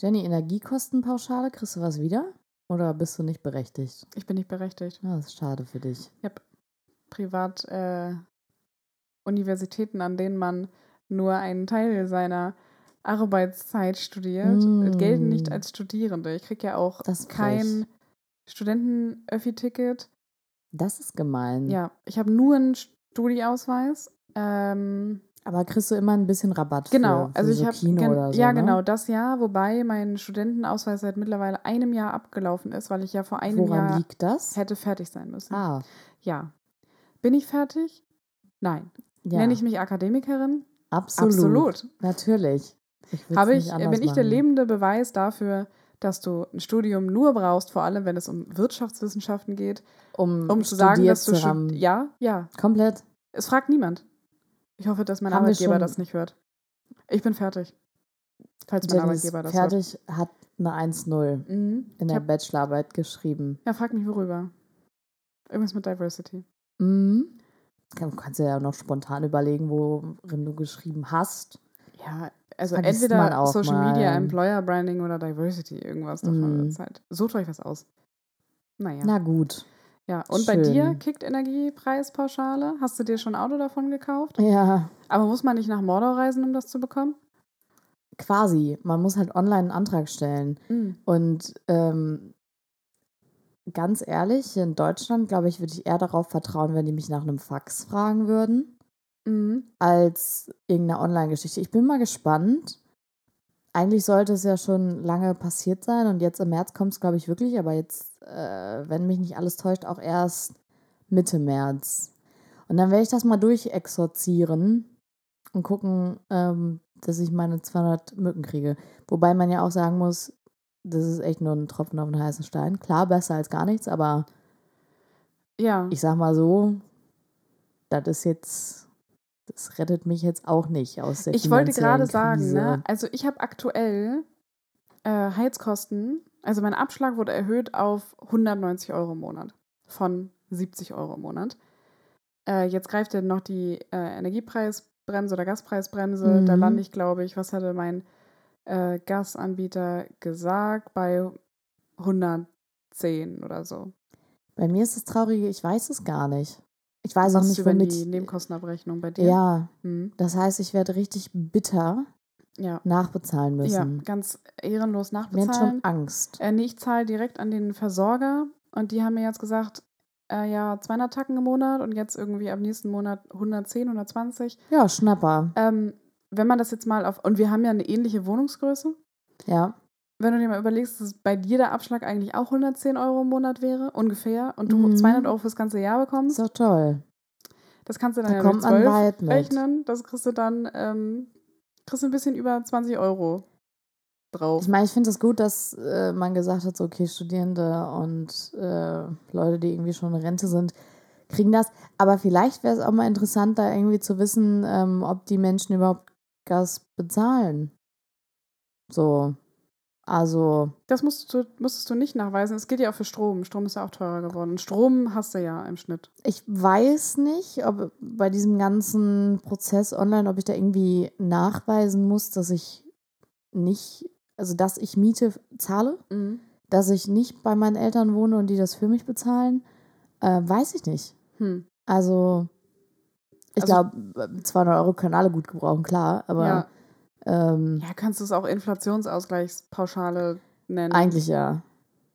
Jenny, Energiekostenpauschale, kriegst du was wieder? Oder bist du nicht berechtigt? Ich bin nicht berechtigt. Ja, das ist schade für dich. Privat äh, Universitäten, an denen man nur einen Teil seiner Arbeitszeit studiert, Mm. gelten nicht als Studierende. Ich kriege ja auch kein Studenten-Öffi-Ticket. Das ist gemein. Ja, ich habe nur einen Studieausweis. Ähm, Aber kriegst du immer ein bisschen Rabatt genau, für, für also ich so habe Kino oder so, ja ne? genau das Jahr, wobei mein Studentenausweis seit mittlerweile einem Jahr abgelaufen ist, weil ich ja vor einem Woran Jahr liegt das? hätte fertig sein müssen. Ah, Ja. Bin ich fertig? Nein. ja. Nenne ich mich Akademikerin? absolut. Absolut. Natürlich. Ich Habe ich, bin ich der lebende Beweis dafür, dass du ein Studium nur brauchst, vor allem wenn es um Wirtschaftswissenschaften geht, um, um zu sagen, dass du stud- ja, ja. Komplett. Es fragt niemand. Ich hoffe, dass mein Haben Arbeitgeber das nicht hört. Ich bin fertig. Falls mein Arbeitgeber das hört. fertig hat eine 1-0 Mhm. in der Bachelorarbeit geschrieben. ja, frag mich worüber. Irgendwas mit Diversity. Mhm. Du kannst ja noch spontan überlegen, worin du geschrieben hast. Ja, also Vergisst entweder Social Media, mal. Employer Branding oder Diversity, irgendwas davon Mhm. Zeit. Sucht euch was aus. Naja. Na gut. Ja, und bei dir schön. kickt Energiepreispauschale. Hast du dir schon ein Auto davon gekauft? Ja, Aber muss man nicht nach Mordor reisen, um das zu bekommen? quasi. Man muss halt online einen Antrag stellen. Mhm. Und ähm, ganz ehrlich, hier in Deutschland, glaube ich, würde ich eher darauf vertrauen, wenn die mich nach einem Fax fragen würden, Mhm. als irgendeine Online-Geschichte. Ich bin mal gespannt. Eigentlich sollte es ja schon lange passiert sein und jetzt im März kommt es, glaube ich, wirklich, aber jetzt, äh, wenn mich nicht alles täuscht, auch erst Mitte März. Und dann werde ich das mal durchexorzieren und gucken, ähm, dass ich meine 200 Mücken kriege. Wobei man ja auch sagen muss, das ist echt nur ein Tropfen auf den heißen Stein. Klar, besser als gar nichts, aber Ja. ich sag mal so, das ist jetzt, das rettet mich jetzt auch nicht aus der Ich wollte gerade sagen, ne? also ich habe aktuell äh, Heizkosten, also mein Abschlag wurde erhöht auf 190 Euro im Monat von 70 Euro im Monat. Äh, jetzt greift ja noch die äh, Energiepreisbremse oder Gaspreisbremse. Da Mhm. lande ich, glaube ich, was hatte mein äh, Gasanbieter gesagt, bei 110 oder so. Bei mir ist das Traurige, ich weiß es gar nicht. Ich weiß auch nicht, über womit. die Nebenkostenabrechnung bei dir? Ja, Hm. das heißt, ich werde richtig bitter Ja. nachbezahlen ja, müssen. ganz ehrenlos Mir hat nachbezahlen. schon Angst. Äh, nee, ich zahle direkt an den Versorger und die haben mir jetzt gesagt, äh, ja, 200 Tacken im Monat und jetzt irgendwie ab nächsten Monat 110, 120. Ja, Schnapper. Ähm, wenn man das jetzt mal auf, und wir haben ja eine ähnliche Wohnungsgröße, Ja. Wenn du dir mal überlegst, dass bei dir der Abschlag eigentlich auch 110 Euro im Monat wäre, ungefähr, und du Mhm. 200 Euro fürs ganze Jahr Ist bekommst, doch toll. das kannst du dann Da ja kommt mit man 12 weit mit. rechnen, das kriegst du dann, ähm, kriegst du ein bisschen über 20 Euro drauf. Ich meine, ich finde es gut, dass äh, man gesagt hat, so, okay, Studierende und äh, Leute, die irgendwie schon in Rente sind, kriegen das. Aber vielleicht wäre es auch mal interessant, da irgendwie zu wissen, ähm, ob die Menschen überhaupt Gas bezahlen. So. Also, Das musst du, musstest du nicht nachweisen. Es geht ja auch für Strom. Strom ist ja auch teurer geworden. Strom hast du ja im Schnitt. ich weiß nicht, ob bei diesem ganzen Prozess online, ob ich da irgendwie nachweisen muss, dass ich nicht, also dass ich Miete zahle. dass ich nicht bei meinen Eltern wohne und die das für mich bezahlen, äh, weiß ich nicht. Hm. Also, ich Also- glaube, 200 Euro können alle gut gebrauchen, klar, aber ja. Ähm, ja, kannst du es auch Inflationsausgleichspauschale nennen? eigentlich ja.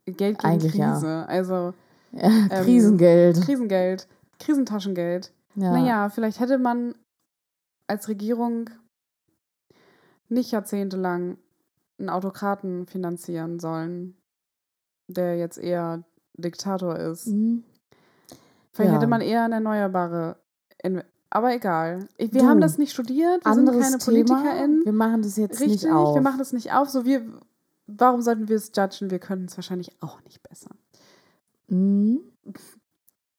Geld gegen eigentlich ja. Krise. Also ja Krisengeld. Krisengeld, Krisentaschengeld. ja. Naja, vielleicht hätte man als Regierung nicht jahrzehntelang einen Autokraten finanzieren sollen, der jetzt eher Diktator ist. Mhm. Vielleicht Ja. hätte man eher in Erneuerbare. In, aber egal. Wir Du, haben das nicht studiert. Wir sind keine Thema. PolitikerInnen. Wir machen das jetzt Richtig, nicht auf. wir machen das nicht auf. So wir, warum sollten wir es judgen? Wir können es wahrscheinlich auch nicht besser. Mhm.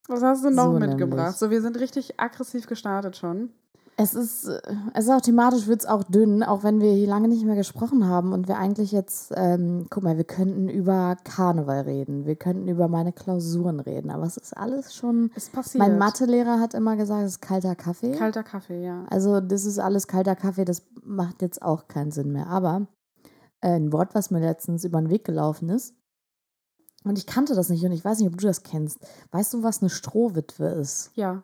Was hast du noch So mitgebracht? nämlich. So, wir sind richtig aggressiv gestartet schon. Es ist, äh, es ist auch thematisch wird es auch dünn, auch wenn wir hier lange nicht mehr gesprochen haben und wir eigentlich jetzt, ähm, guck mal, wir könnten über Karneval reden, wir könnten über meine Klausuren reden, aber es ist alles schon. Es passiert. Mein Mathelehrer hat immer gesagt, es ist kalter Kaffee. Kalter Kaffee, ja. Also das ist alles kalter Kaffee, das macht jetzt auch keinen Sinn mehr. Aber äh, ein Wort, was mir letztens über den Weg gelaufen ist. Und ich kannte das nicht und ich weiß nicht, ob du das kennst. Weißt du, was eine Strohwitwe ist? Ja.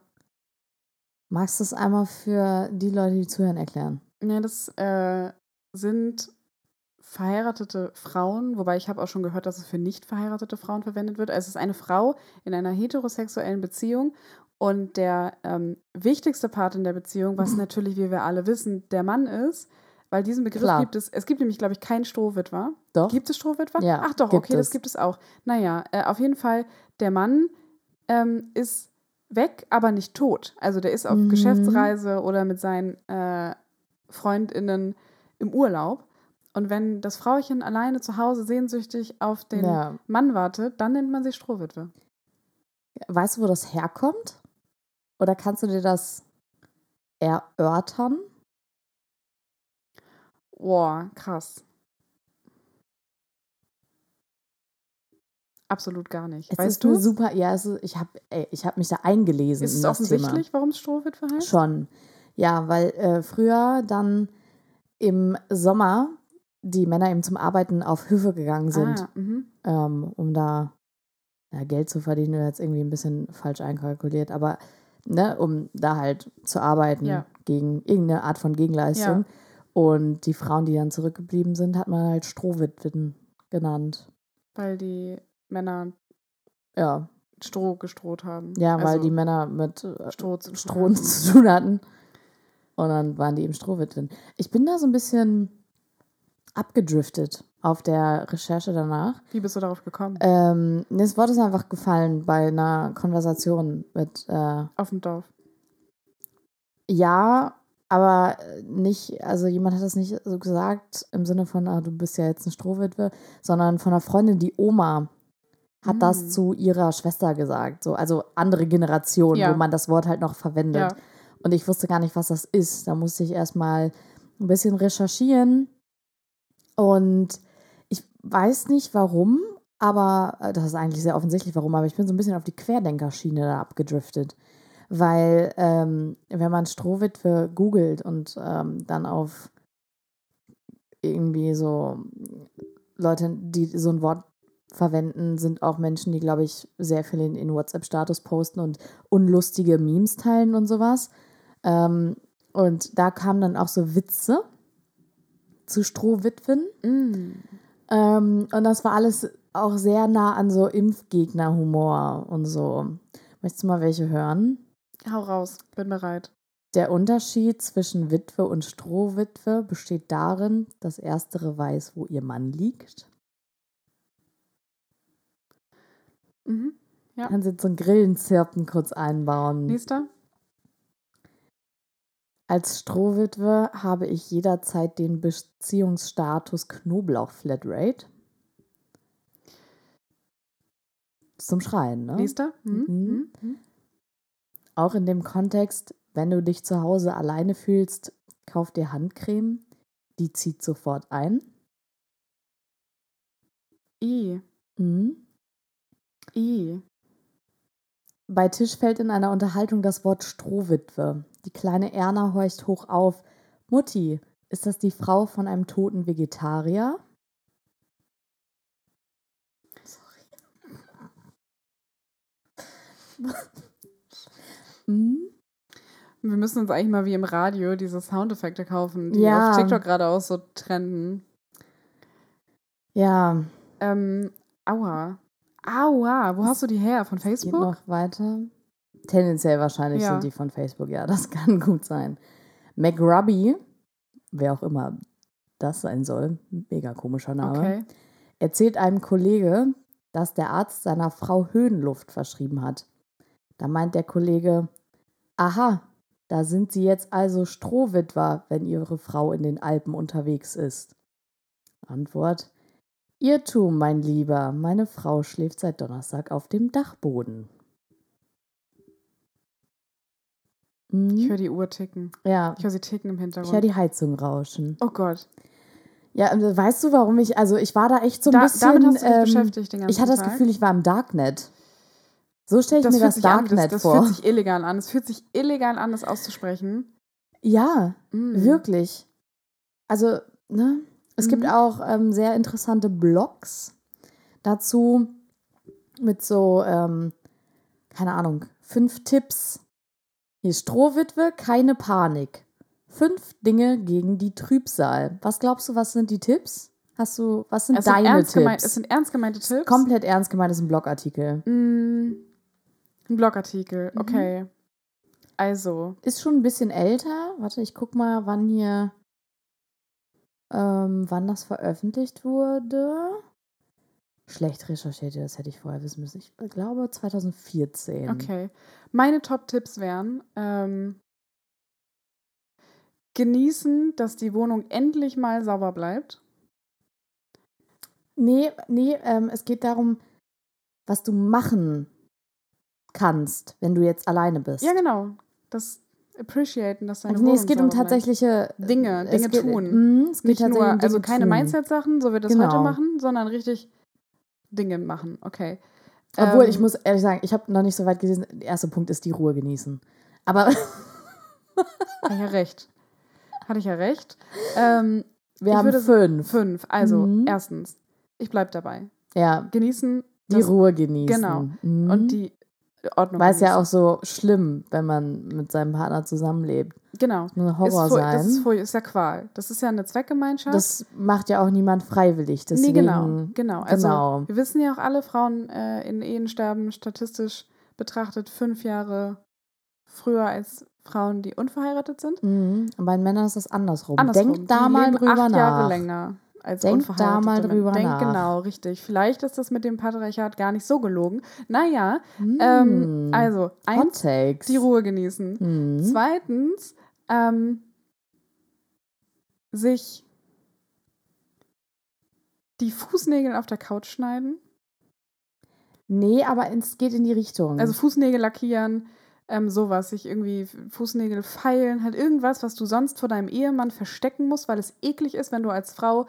Magst du es einmal für die Leute, die zuhören, erklären? Ja, das äh, sind verheiratete Frauen, wobei ich habe auch schon gehört, dass es für nicht verheiratete Frauen verwendet wird. Also es ist eine Frau in einer heterosexuellen Beziehung und der ähm, wichtigste Part in der Beziehung, was natürlich, wie wir alle wissen, der Mann ist, weil diesen Begriff Klar. gibt es, es gibt nämlich, glaube ich, keinen Strohwitwer. Doch. Gibt es Strohwitwer? Ja, Ach doch, okay, das es. gibt es auch. Naja, äh, auf jeden Fall, der Mann ähm, ist weg, aber nicht tot. Also der ist auf Mhm. Geschäftsreise oder mit seinen äh, FreundInnen im Urlaub. Und wenn das Frauchen alleine zu Hause sehnsüchtig auf den Ja. Mann wartet, dann nennt man sie Strohwitwe. Weißt du, wo das herkommt? Oder kannst du dir das erörtern? Boah, krass. Absolut gar nicht. Es weißt ist du? super, ja, es ist, ich habe ich hab mich da eingelesen Ist es das offensichtlich, warum es Strohwitwe heißt? Schon. Ja, weil äh, früher dann im Sommer die Männer eben zum Arbeiten auf Höfe gegangen sind, Ah, mhm. ähm, um da ja, Geld zu verdienen. Oder jetzt irgendwie ein bisschen falsch einkalkuliert, aber ne, um da halt zu arbeiten Ja. gegen irgendeine Art von Gegenleistung. Und die Frauen, die dann zurückgeblieben sind, hat man halt Strohwitwen genannt. Weil die Männer Ja, Stroh gestroht haben. ja weil Also die Männer mit äh, Stroh zu Stroh zu tun hatten. Und dann waren die eben Strohwitwen. Ich bin da so ein bisschen abgedriftet auf der Recherche danach. Wie bist du darauf gekommen? Ähm, das Wort ist einfach gefallen bei einer Konversation mit, äh, Auf dem Dorf. ja, aber nicht, also jemand hat das nicht so gesagt im Sinne von, ah, du bist ja jetzt eine Strohwitwe, sondern von einer Freundin, die Oma hat Mm. das zu ihrer Schwester gesagt. So, also andere Generation, Ja. wo man das Wort halt noch verwendet. Ja. Und ich wusste gar nicht, was das ist. Da musste ich erstmal ein bisschen recherchieren. Und ich weiß nicht warum, aber äh, das ist eigentlich sehr offensichtlich warum, aber ich bin so ein bisschen auf die Querdenkerschiene da abgedriftet. Weil, ähm, wenn man Strohwitwe googelt und ähm, dann auf irgendwie so Leute, die so ein Wort verwenden, sind auch Menschen, die, glaube ich, sehr viel in, in WhatsApp-Status posten und unlustige Memes teilen und sowas. Ähm, und da kamen dann auch so Witze zu Strohwitwen. Mm. Ähm, und das war alles auch sehr nah an so Impfgegner-Humor und so. Möchtest du mal welche hören? Hau raus, bin bereit. Der Unterschied zwischen Witwe und Strohwitwe besteht darin, dass erstere weiß, wo ihr Mann liegt. Mhm. Ja. Kannst jetzt so ein Grillenzirpen kurz einbauen. Nächster. Als Strohwitwe habe ich jederzeit den Beziehungsstatus Knoblauch Flatrate. Zum Schreien, ne? Nächster. Mhm. Mhm. Mhm. Auch in dem Kontext, wenn du dich zu Hause alleine fühlst, kauf dir Handcreme. Die zieht sofort ein. I. Mhm. I. Bei Tisch fällt in einer Unterhaltung das Wort Strohwitwe. Die kleine Erna horcht hoch auf. Mutti, ist das die Frau von einem toten Vegetarier? Sorry. mhm. Wir müssen uns eigentlich mal wie im Radio diese Soundeffekte kaufen, die Ja. auf TikTok gerade auch so trenden. Ja, Ähm, aua. Aua, wo hast du die her? Von geht Facebook? noch weiter. Tendenziell wahrscheinlich Ja. sind die von Facebook, ja, das kann gut sein. McRuby, wer auch immer das sein soll, mega komischer Name, Okay. erzählt einem Kollege, dass der Arzt seiner Frau Höhenluft verschrieben hat. Da meint der Kollege, aha, da sind Sie jetzt also Strohwitwer, wenn Ihre Frau in den Alpen unterwegs ist. Antwort, Irrtum, mein Lieber, meine Frau schläft seit Donnerstag auf dem Dachboden. Mhm. Ich höre die Uhr ticken. ja, Ich höre sie ticken im ich Hintergrund. höre die Heizung rauschen. oh Gott. Ja, und weißt du, warum ich, also ich war da echt so ein Da, bisschen. damit hast du dich ähm, beschäftigt den ganzen Ich hatte das Tag. Gefühl, ich war im Darknet. So stelle ich das mir das sich an, Darknet das, das vor. fühlt sich illegal an. Es fühlt sich illegal an, das auszusprechen. ja, Mm. wirklich. Also, ne? Es gibt Mhm. auch ähm, sehr interessante Blogs dazu mit so, ähm, keine Ahnung, fünf Tipps. Hier Strohwitwe, keine Panik. Fünf Dinge gegen die Trübsal. Was glaubst du, was sind die Tipps? Hast du, was sind Es sind, deine ernst Tipps? gemeint, es sind ernst gemeinte Tipps. Komplett ernst gemeint, das ist ein Blogartikel. Mm, ein Blogartikel, Mhm. okay. Also, Ist schon ein bisschen älter. Warte, ich guck mal, wann hier, ähm, wann das veröffentlicht wurde. Schlecht recherchiert, das hätte ich vorher wissen müssen. Ich glaube 2014. okay. Meine Top-Tipps wären, ähm, genießen, dass die Wohnung endlich mal sauber bleibt. Nee, nee, ähm, es geht darum, was du machen kannst, wenn du jetzt alleine bist. Ja, genau. Das appreciaten, dass deine Also, nee, Wohnung es geht um sauber bleibt. tatsächliche Dinge, Dinge geht, tun. Mm, es geht Nicht nur, um also keine. Mindset-Sachen, so wie wir das Genau. heute machen, sondern richtig Dinge machen. Okay. Obwohl, Ähm, ich muss ehrlich sagen, ich habe noch nicht so weit gelesen. Der erste Punkt ist die Ruhe genießen. Aber Hatte ich ja recht. Hatte ich ja recht. Ähm, wir haben würde- fünf. fünf. Also, Mhm. erstens, ich bleib dabei. Ja, Genießen. die Ruhe genießen. genau. Mhm. Und die Ordnung. Weil es ja auch so schlimm, wenn man mit seinem Partner zusammenlebt. Genau. Das muss ein Ist, Horror fur- sein. das ist, ist ja Qual. Das ist ja eine Zweckgemeinschaft. Das macht ja auch niemand freiwillig. Deswegen, nee, genau. Genau. Also, genau. wir wissen ja auch alle, Frauen äh, in Ehen sterben statistisch betrachtet fünf Jahre früher als Frauen, die unverheiratet sind. Mhm. Und bei Männern ist das andersrum. Andersrum. Denkt da die mal drüber acht nach. Jahre länger als Denkt da mal drüber Denkt nach. genau, richtig. Vielleicht ist das mit dem Patriarchat gar nicht so gelogen. Naja, Mhm. ähm, also eins, die Ruhe genießen. Mhm. Zweitens, ähm, sich die Fußnägel auf der Couch schneiden. Nee, aber es geht in die Richtung. Also Fußnägel lackieren, ähm, sowas, sich irgendwie Fußnägel feilen, halt irgendwas, was du sonst vor deinem Ehemann verstecken musst, weil es eklig ist, wenn du als Frau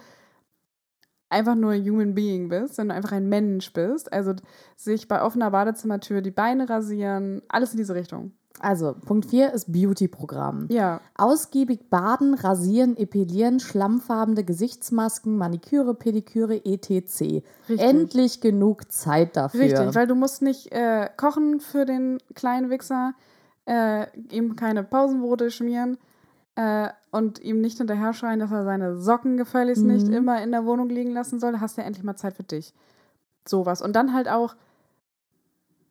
einfach nur Human Being bist, wenn du einfach ein Mensch bist. Also sich bei offener Badezimmertür die Beine rasieren, alles in diese Richtung. Also, Punkt 4 ist Beauty-Programm. Ja, Ausgiebig baden, rasieren, epilieren, schlammfarbene Gesichtsmasken, Maniküre, Pediküre, etc. richtig. Endlich genug Zeit dafür. Richtig, weil du musst nicht äh, kochen für den kleinen Wichser, äh, ihm keine Pausenbrote schmieren äh, und ihm nicht hinterher schreien, dass er seine Socken gefälligst nicht Mhm. immer in der Wohnung liegen lassen soll. Hast du ja endlich mal Zeit für dich. Sowas. Und dann halt auch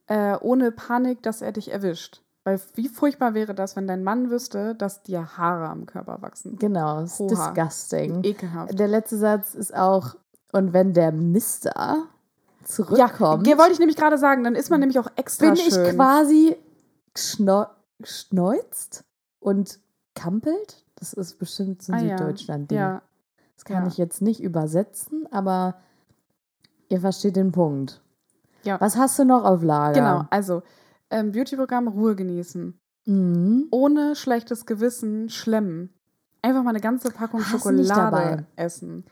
äh, ohne Panik, dass er dich erwischt. Weil wie furchtbar wäre das, wenn dein Mann wüsste, dass dir Haare am Körper wachsen. genau, ist Oha. disgusting. Ekelhaft. Der letzte Satz ist auch, und wenn der Mister Ja, zurückkommt, ge- wollte ich nämlich gerade sagen, dann ist man nämlich auch extra bin schön. ich quasi schneuzt und kampelt. Das ist bestimmt so ein ah, ja. Süddeutschland-Ding. Ja, Das kann ja. ich jetzt nicht übersetzen, aber ihr versteht den Punkt. Ja. Was hast du noch auf Lager? Genau, also ähm, Beauty-Programm Ruhe genießen. Mhm. Ohne schlechtes Gewissen schlemmen. Einfach mal eine ganze Packung du nicht Schokolade essen.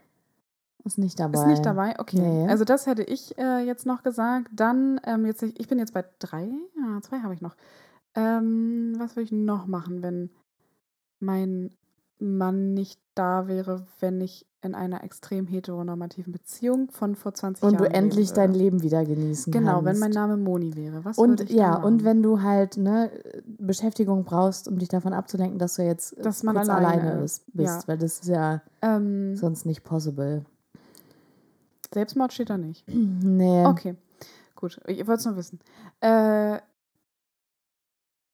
Ist nicht dabei. Ist nicht dabei? Okay. Nee. Also das hätte ich äh, jetzt noch gesagt. Dann, ähm, jetzt, ich bin jetzt bei drei. Ja, zwei habe ich noch. Ähm, was würde ich noch machen, wenn mein Mann nicht da wäre, wenn ich in einer extrem heteronormativen Beziehung von vor 20 Und Jahren du endlich leben dein? Leben wieder genießen Genau, kannst. wenn mein Name Moni wäre. Was und ja, und wenn du halt ne Beschäftigung brauchst, um dich davon abzulenken, dass du jetzt Dass man alleine alleine ist, bist, Ja. weil das ist ja ähm, sonst nicht possible. Selbstmord steht da nicht. Nee. Okay, gut. Ich wollte es nur wissen. Äh,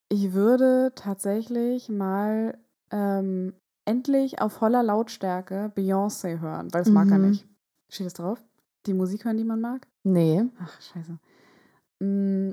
ich würde tatsächlich mal ähm, endlich auf voller Lautstärke Beyoncé hören, weil das mag er Mhm. nicht. Steht das drauf? Die Musik hören, die man mag? Nee. Ach, scheiße. Mm.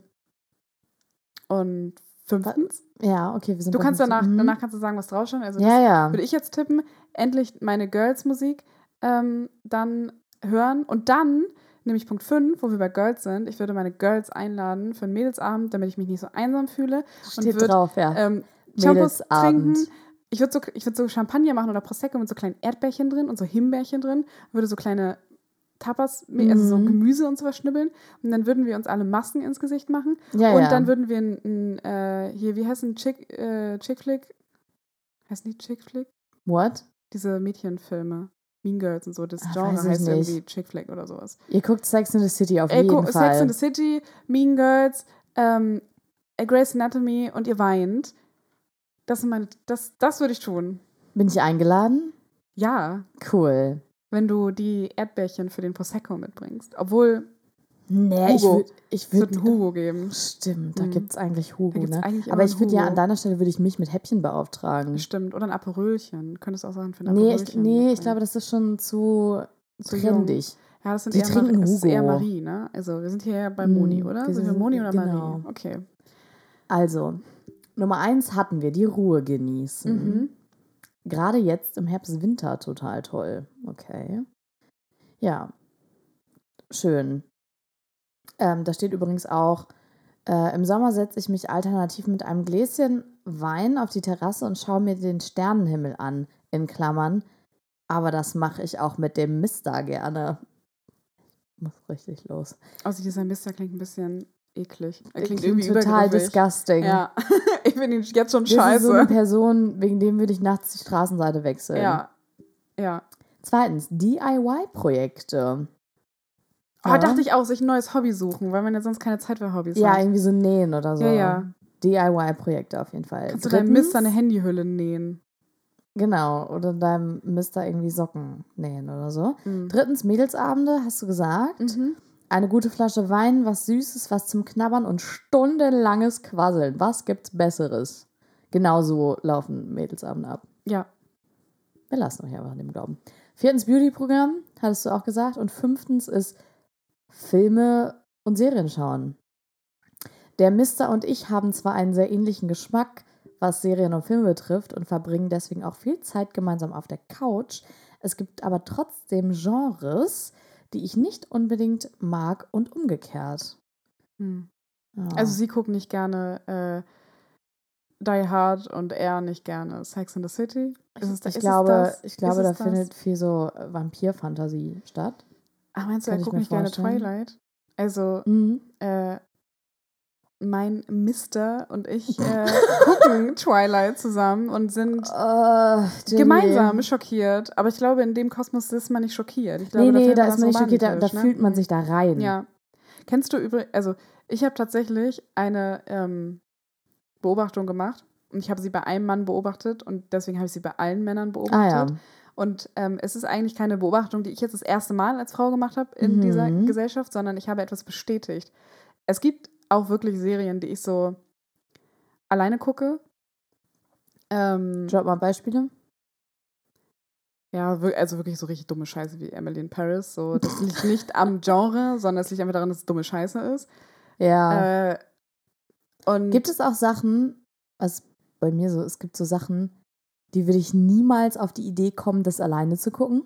Und fünftens, Ja, okay, wir sind du kannst 15. danach, Mhm. danach kannst du sagen, was draufsteht. Also Ja, ja. würde ich jetzt tippen, endlich meine Girls-Musik ähm, dann hören und dann, nämlich Punkt 5, wo wir bei Girls sind, ich würde meine Girls einladen für einen Mädelsabend, damit ich mich nicht so einsam fühle. Steht würd, drauf, ja. Ähm, Mädelsabend. trinken. Ich würde so, ich würd so Champagner machen oder Prosecco mit so kleinen Erdbärchen drin und so Himbeerchen drin. Würde so kleine Tapas, also so Mhm. Gemüse und sowas schnibbeln. Und dann würden wir uns alle Masken ins Gesicht machen. ja, und ja. dann würden wir ein, ein äh, hier, wie heißt ein Chick, äh, Chick Flick? Heißt die Chick Flick? What? Diese Mädchenfilme. Mean Girls und so. Das Ah, Genre heißt nicht. irgendwie Chick Flick oder sowas. Ihr guckt Sex in the City auf Ey, jeden Fall. Sex in the City, Mean Girls, ähm, A Grey's Anatomy und ihr weint. Das, sind meine, das, das würde ich tun. Bin ich eingeladen? Ja, Cool. wenn du die Erdbärchen für den Prosecco mitbringst. Obwohl, Nee, ich Hugo. würde. Ich es wird würd, einen Hugo geben. Stimmt, da Mhm. gibt es eigentlich Hugo, ne? eigentlich Aber ich würde ja Hugo. an deiner Stelle würde ich mich mit Häppchen beauftragen. Stimmt. Oder ein Aperölchen. Könntest auch sagen für ein Nee, Aperölchen. ich, nee, ich glaube, das ist schon zu Zu trendig. Ja, das sind Die eher, trinken das ist eher Hugo. Marie, ne? Also wir sind hier bei Mm, Moni, oder? wir Sind wir sind- Moni oder genau. Marie? Okay. Also, Nummer eins hatten wir, die Ruhe genießen. Mhm. Gerade jetzt im Herbst, Winter total toll. Okay. Ja. Schön. Ähm, da steht übrigens auch, äh, im Sommer setze ich mich alternativ mit einem Gläschen Wein auf die Terrasse und schaue mir den Sternenhimmel an, in Klammern. Aber das mache ich auch mit dem Mister gerne. Muss richtig los. Also dieser Mister klingt ein bisschen eklig. Er klingt, Klingt total disgusting. Ja, ich finde ihn jetzt schon Das ist so eine scheiße. Person, wegen dem würde ich nachts die Straßenseite wechseln. Ja, ja. Zweitens, DIY-Projekte. Oh, dachte ich auch, sich ein neues Hobby suchen, weil man ja sonst keine Zeit für Hobbys Ja, hat. irgendwie so nähen oder so. Ja, ja. DIY-Projekte auf jeden Fall. Kannst du deinem Drittens- Mister eine Handyhülle nähen? Genau, oder deinem Mister irgendwie Socken nähen oder so. Mhm. Drittens, Mädelsabende, hast du gesagt. Mhm. Eine gute Flasche Wein, was Süßes, was zum Knabbern und stundenlanges Quasseln. Was gibt's Besseres? Genauso laufen Mädelsabende ab. Ja. Wir lassen euch einfach an dem Glauben. Viertens, Beauty-Programm, hattest du auch gesagt. Und fünftens ist Filme und Serien schauen. Der Mister und ich haben zwar einen sehr ähnlichen Geschmack, was Serien und Filme betrifft, und verbringen deswegen auch viel Zeit gemeinsam auf der Couch. Es gibt aber trotzdem Genres, die ich nicht unbedingt mag und umgekehrt. Mhm. Ja. Also sie guckt nicht gerne äh, Die Hard und er nicht gerne Sex in the City. Ist ich, es glaube, ich glaube, da findet viel so äh, Vampir-Fantasie statt. Ach, meinst du, kann er guckt nicht gerne vorstellen. Twilight? Also, Mhm. äh, mein Mister und ich äh, gucken Twilight zusammen und sind Jenny. gemeinsam schockiert. Aber ich glaube, in dem Kosmos ist man nicht schockiert. Ich glaube, Nee, nee, da ist man nicht schockiert, da, da ne? fühlt man sich da rein. Ja. Kennst du übrigens, also ich habe tatsächlich eine ähm, Beobachtung gemacht und ich habe sie bei einem Mann beobachtet und deswegen habe ich sie bei allen Männern Ah beobachtet. ja. Und ähm, es ist eigentlich keine Beobachtung, die ich jetzt das erste Mal als Frau gemacht habe in Mhm. dieser Gesellschaft, sondern ich habe etwas bestätigt. Es gibt auch wirklich Serien, die ich so alleine gucke. Ähm, Drop mal Beispiele. ja, also wirklich so richtig dumme Scheiße wie Emily in Paris. So, das liegt nicht am Genre, sondern es liegt einfach daran, dass es dumme Scheiße ist. Ja. Äh, und gibt es auch Sachen, was bei mir so, es gibt so Sachen, die würde ich niemals auf die Idee kommen, das alleine zu gucken?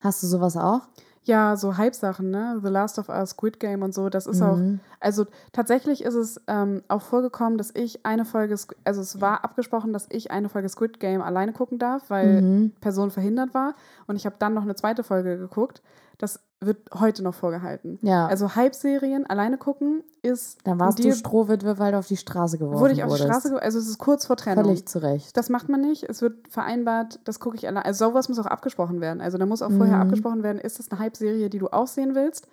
Hast du sowas auch? Ja, so Hype-Sachen, ne? The Last of Us, Squid Game und so, das ist auch Mhm. Also tatsächlich ist es ähm, auch vorgekommen, dass ich eine Folge, also es war abgesprochen, dass ich eine Folge Squid Game alleine gucken darf, weil Mhm. Person verhindert war. Und ich habe dann noch eine zweite Folge geguckt. Das wird heute noch vorgehalten. Ja. Also Hype-Serien alleine gucken ist. dann warst du Strohwitwe, weil du auf die Straße geworfen Wurde ich auf die. Straße, ge- also es ist kurz vor Trennung. Völlig zu Recht. Das macht man nicht. Es wird vereinbart, das gucke ich allein. Also sowas muss auch abgesprochen werden. Also da muss auch vorher Mhm. abgesprochen werden, ist das eine Hype-Serie, die du auch sehen willst?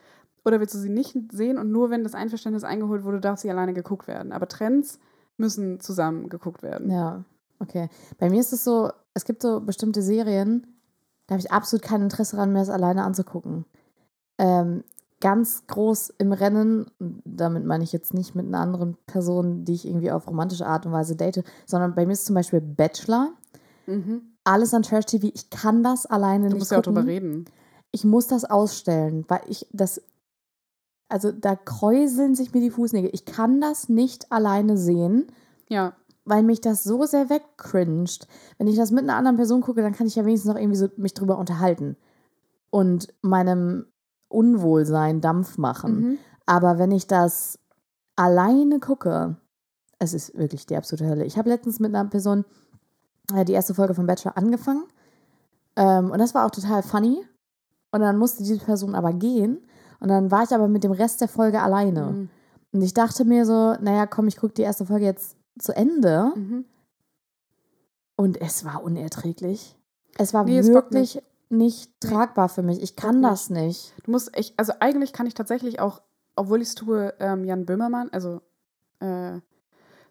Oder willst du sie nicht sehen und nur wenn das Einverständnis eingeholt wurde, darf sie alleine geguckt werden? Aber Trends müssen zusammen geguckt werden. Ja, okay. Bei mir ist es so, es gibt so bestimmte Serien, da habe ich absolut kein Interesse daran, mir das alleine anzugucken. Ähm, ganz groß im Rennen, damit meine ich jetzt nicht mit einer anderen Person, die ich irgendwie auf romantische Art und Weise date, sondern bei mir ist zum Beispiel Bachelor. Mhm. Alles an Trash-TV, ich kann das alleine Du nicht musst ja auch gucken. drüber reden. Ich muss das ausstellen, weil ich das, also da kräuseln sich mir die Fußnägel. Ich kann das nicht alleine sehen Ja. weil mich das so sehr wegcringed. Wenn ich das mit einer anderen Person gucke, dann kann ich ja wenigstens noch irgendwie so mich drüber unterhalten und meinem Unwohlsein Dampf machen. Mhm. Aber wenn ich das alleine gucke, es ist wirklich die absolute Hölle. Ich habe letztens mit einer Person äh, die erste Folge von Bachelor angefangen ähm, und das war auch total funny. Und dann musste diese Person aber gehen und dann war ich aber mit dem Rest der Folge alleine. Mhm. Und ich dachte mir so, naja, komm, ich gucke die erste Folge jetzt zu Ende. Mhm. Und es war unerträglich. Es war Nee, wirklich nicht tragbar für mich. Ich kann das nicht. Du musst echt, also eigentlich kann ich tatsächlich auch, obwohl ich es tue, ähm, Jan Böhmermann, also äh,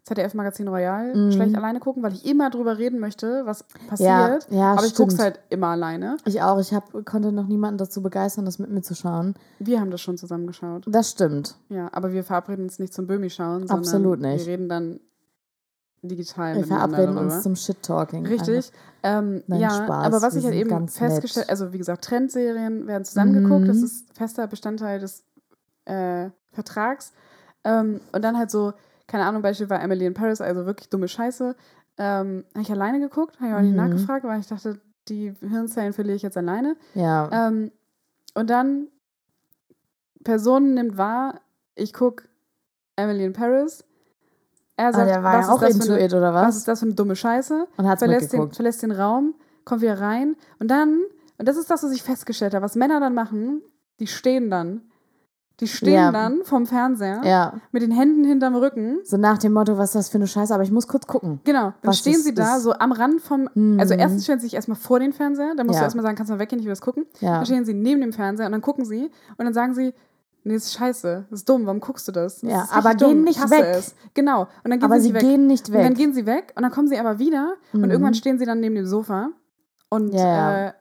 ZDF-Magazin Royal, Mhm. schlecht alleine gucken, weil ich immer drüber reden möchte, was Ja, passiert. ja, aber ich gucke es halt immer alleine. Ich auch. Ich hab, konnte noch niemanden dazu begeistern, das mit mir zu schauen. Wir haben das schon zusammen geschaut. Das stimmt. Ja, aber wir verabreden uns nicht zum Böhmi schauen, sondern Absolut nicht. wir reden dann digital Wir verabreden uns zum Shit-Talking. Richtig. Ähm, Nein, ja, Spaß. aber was Wir ich halt eben festgestellt, nett. also wie gesagt, Trendserien werden zusammengeguckt, das Mhm. ist fester Bestandteil des äh, Vertrags. Ähm, und dann halt so, keine Ahnung, Beispiel war Emily in Paris, also wirklich dumme Scheiße. Ähm, habe ich alleine geguckt, habe ich auch nicht Mhm. nachgefragt, weil ich dachte, die Hirnzellen verliere ich jetzt alleine. Ja. Ähm, und dann, Person nimmt wahr, ich gucke Emily in Paris. Er Ah, sagt, der war was, ja auch ist das into für eine, it, oder was was? ist das für eine dumme Scheiße? Und hat's Verlässt den, verlässt den Raum, kommt wieder rein und dann, und das ist das, was ich festgestellt habe, was Männer dann machen, die stehen dann. Die stehen Ja. dann vom Fernseher Ja. mit den Händen hinterm Rücken. So nach dem Motto, was ist das für eine Scheiße, aber ich muss kurz gucken. Genau, dann stehen sie da, so am Rand vom. Mhm. Also, erstens stellen sie sich erstmal vor den Fernseher, dann musst du Ja. erstmal sagen, kannst du mal weggehen, ich will das gucken. Ja. Dann stehen sie neben dem Fernseher und dann gucken sie und dann sagen sie, nee, ist scheiße, das ist dumm, warum guckst du das? das Ja, aber dumm, gehen ich nicht weg. Es. Genau. Und dann gehen Aber sie, sie weg. gehen nicht Und dann weg. gehen sie weg und dann kommen sie aber wieder und Mhm. irgendwann stehen sie dann neben dem Sofa und Ja. Äh,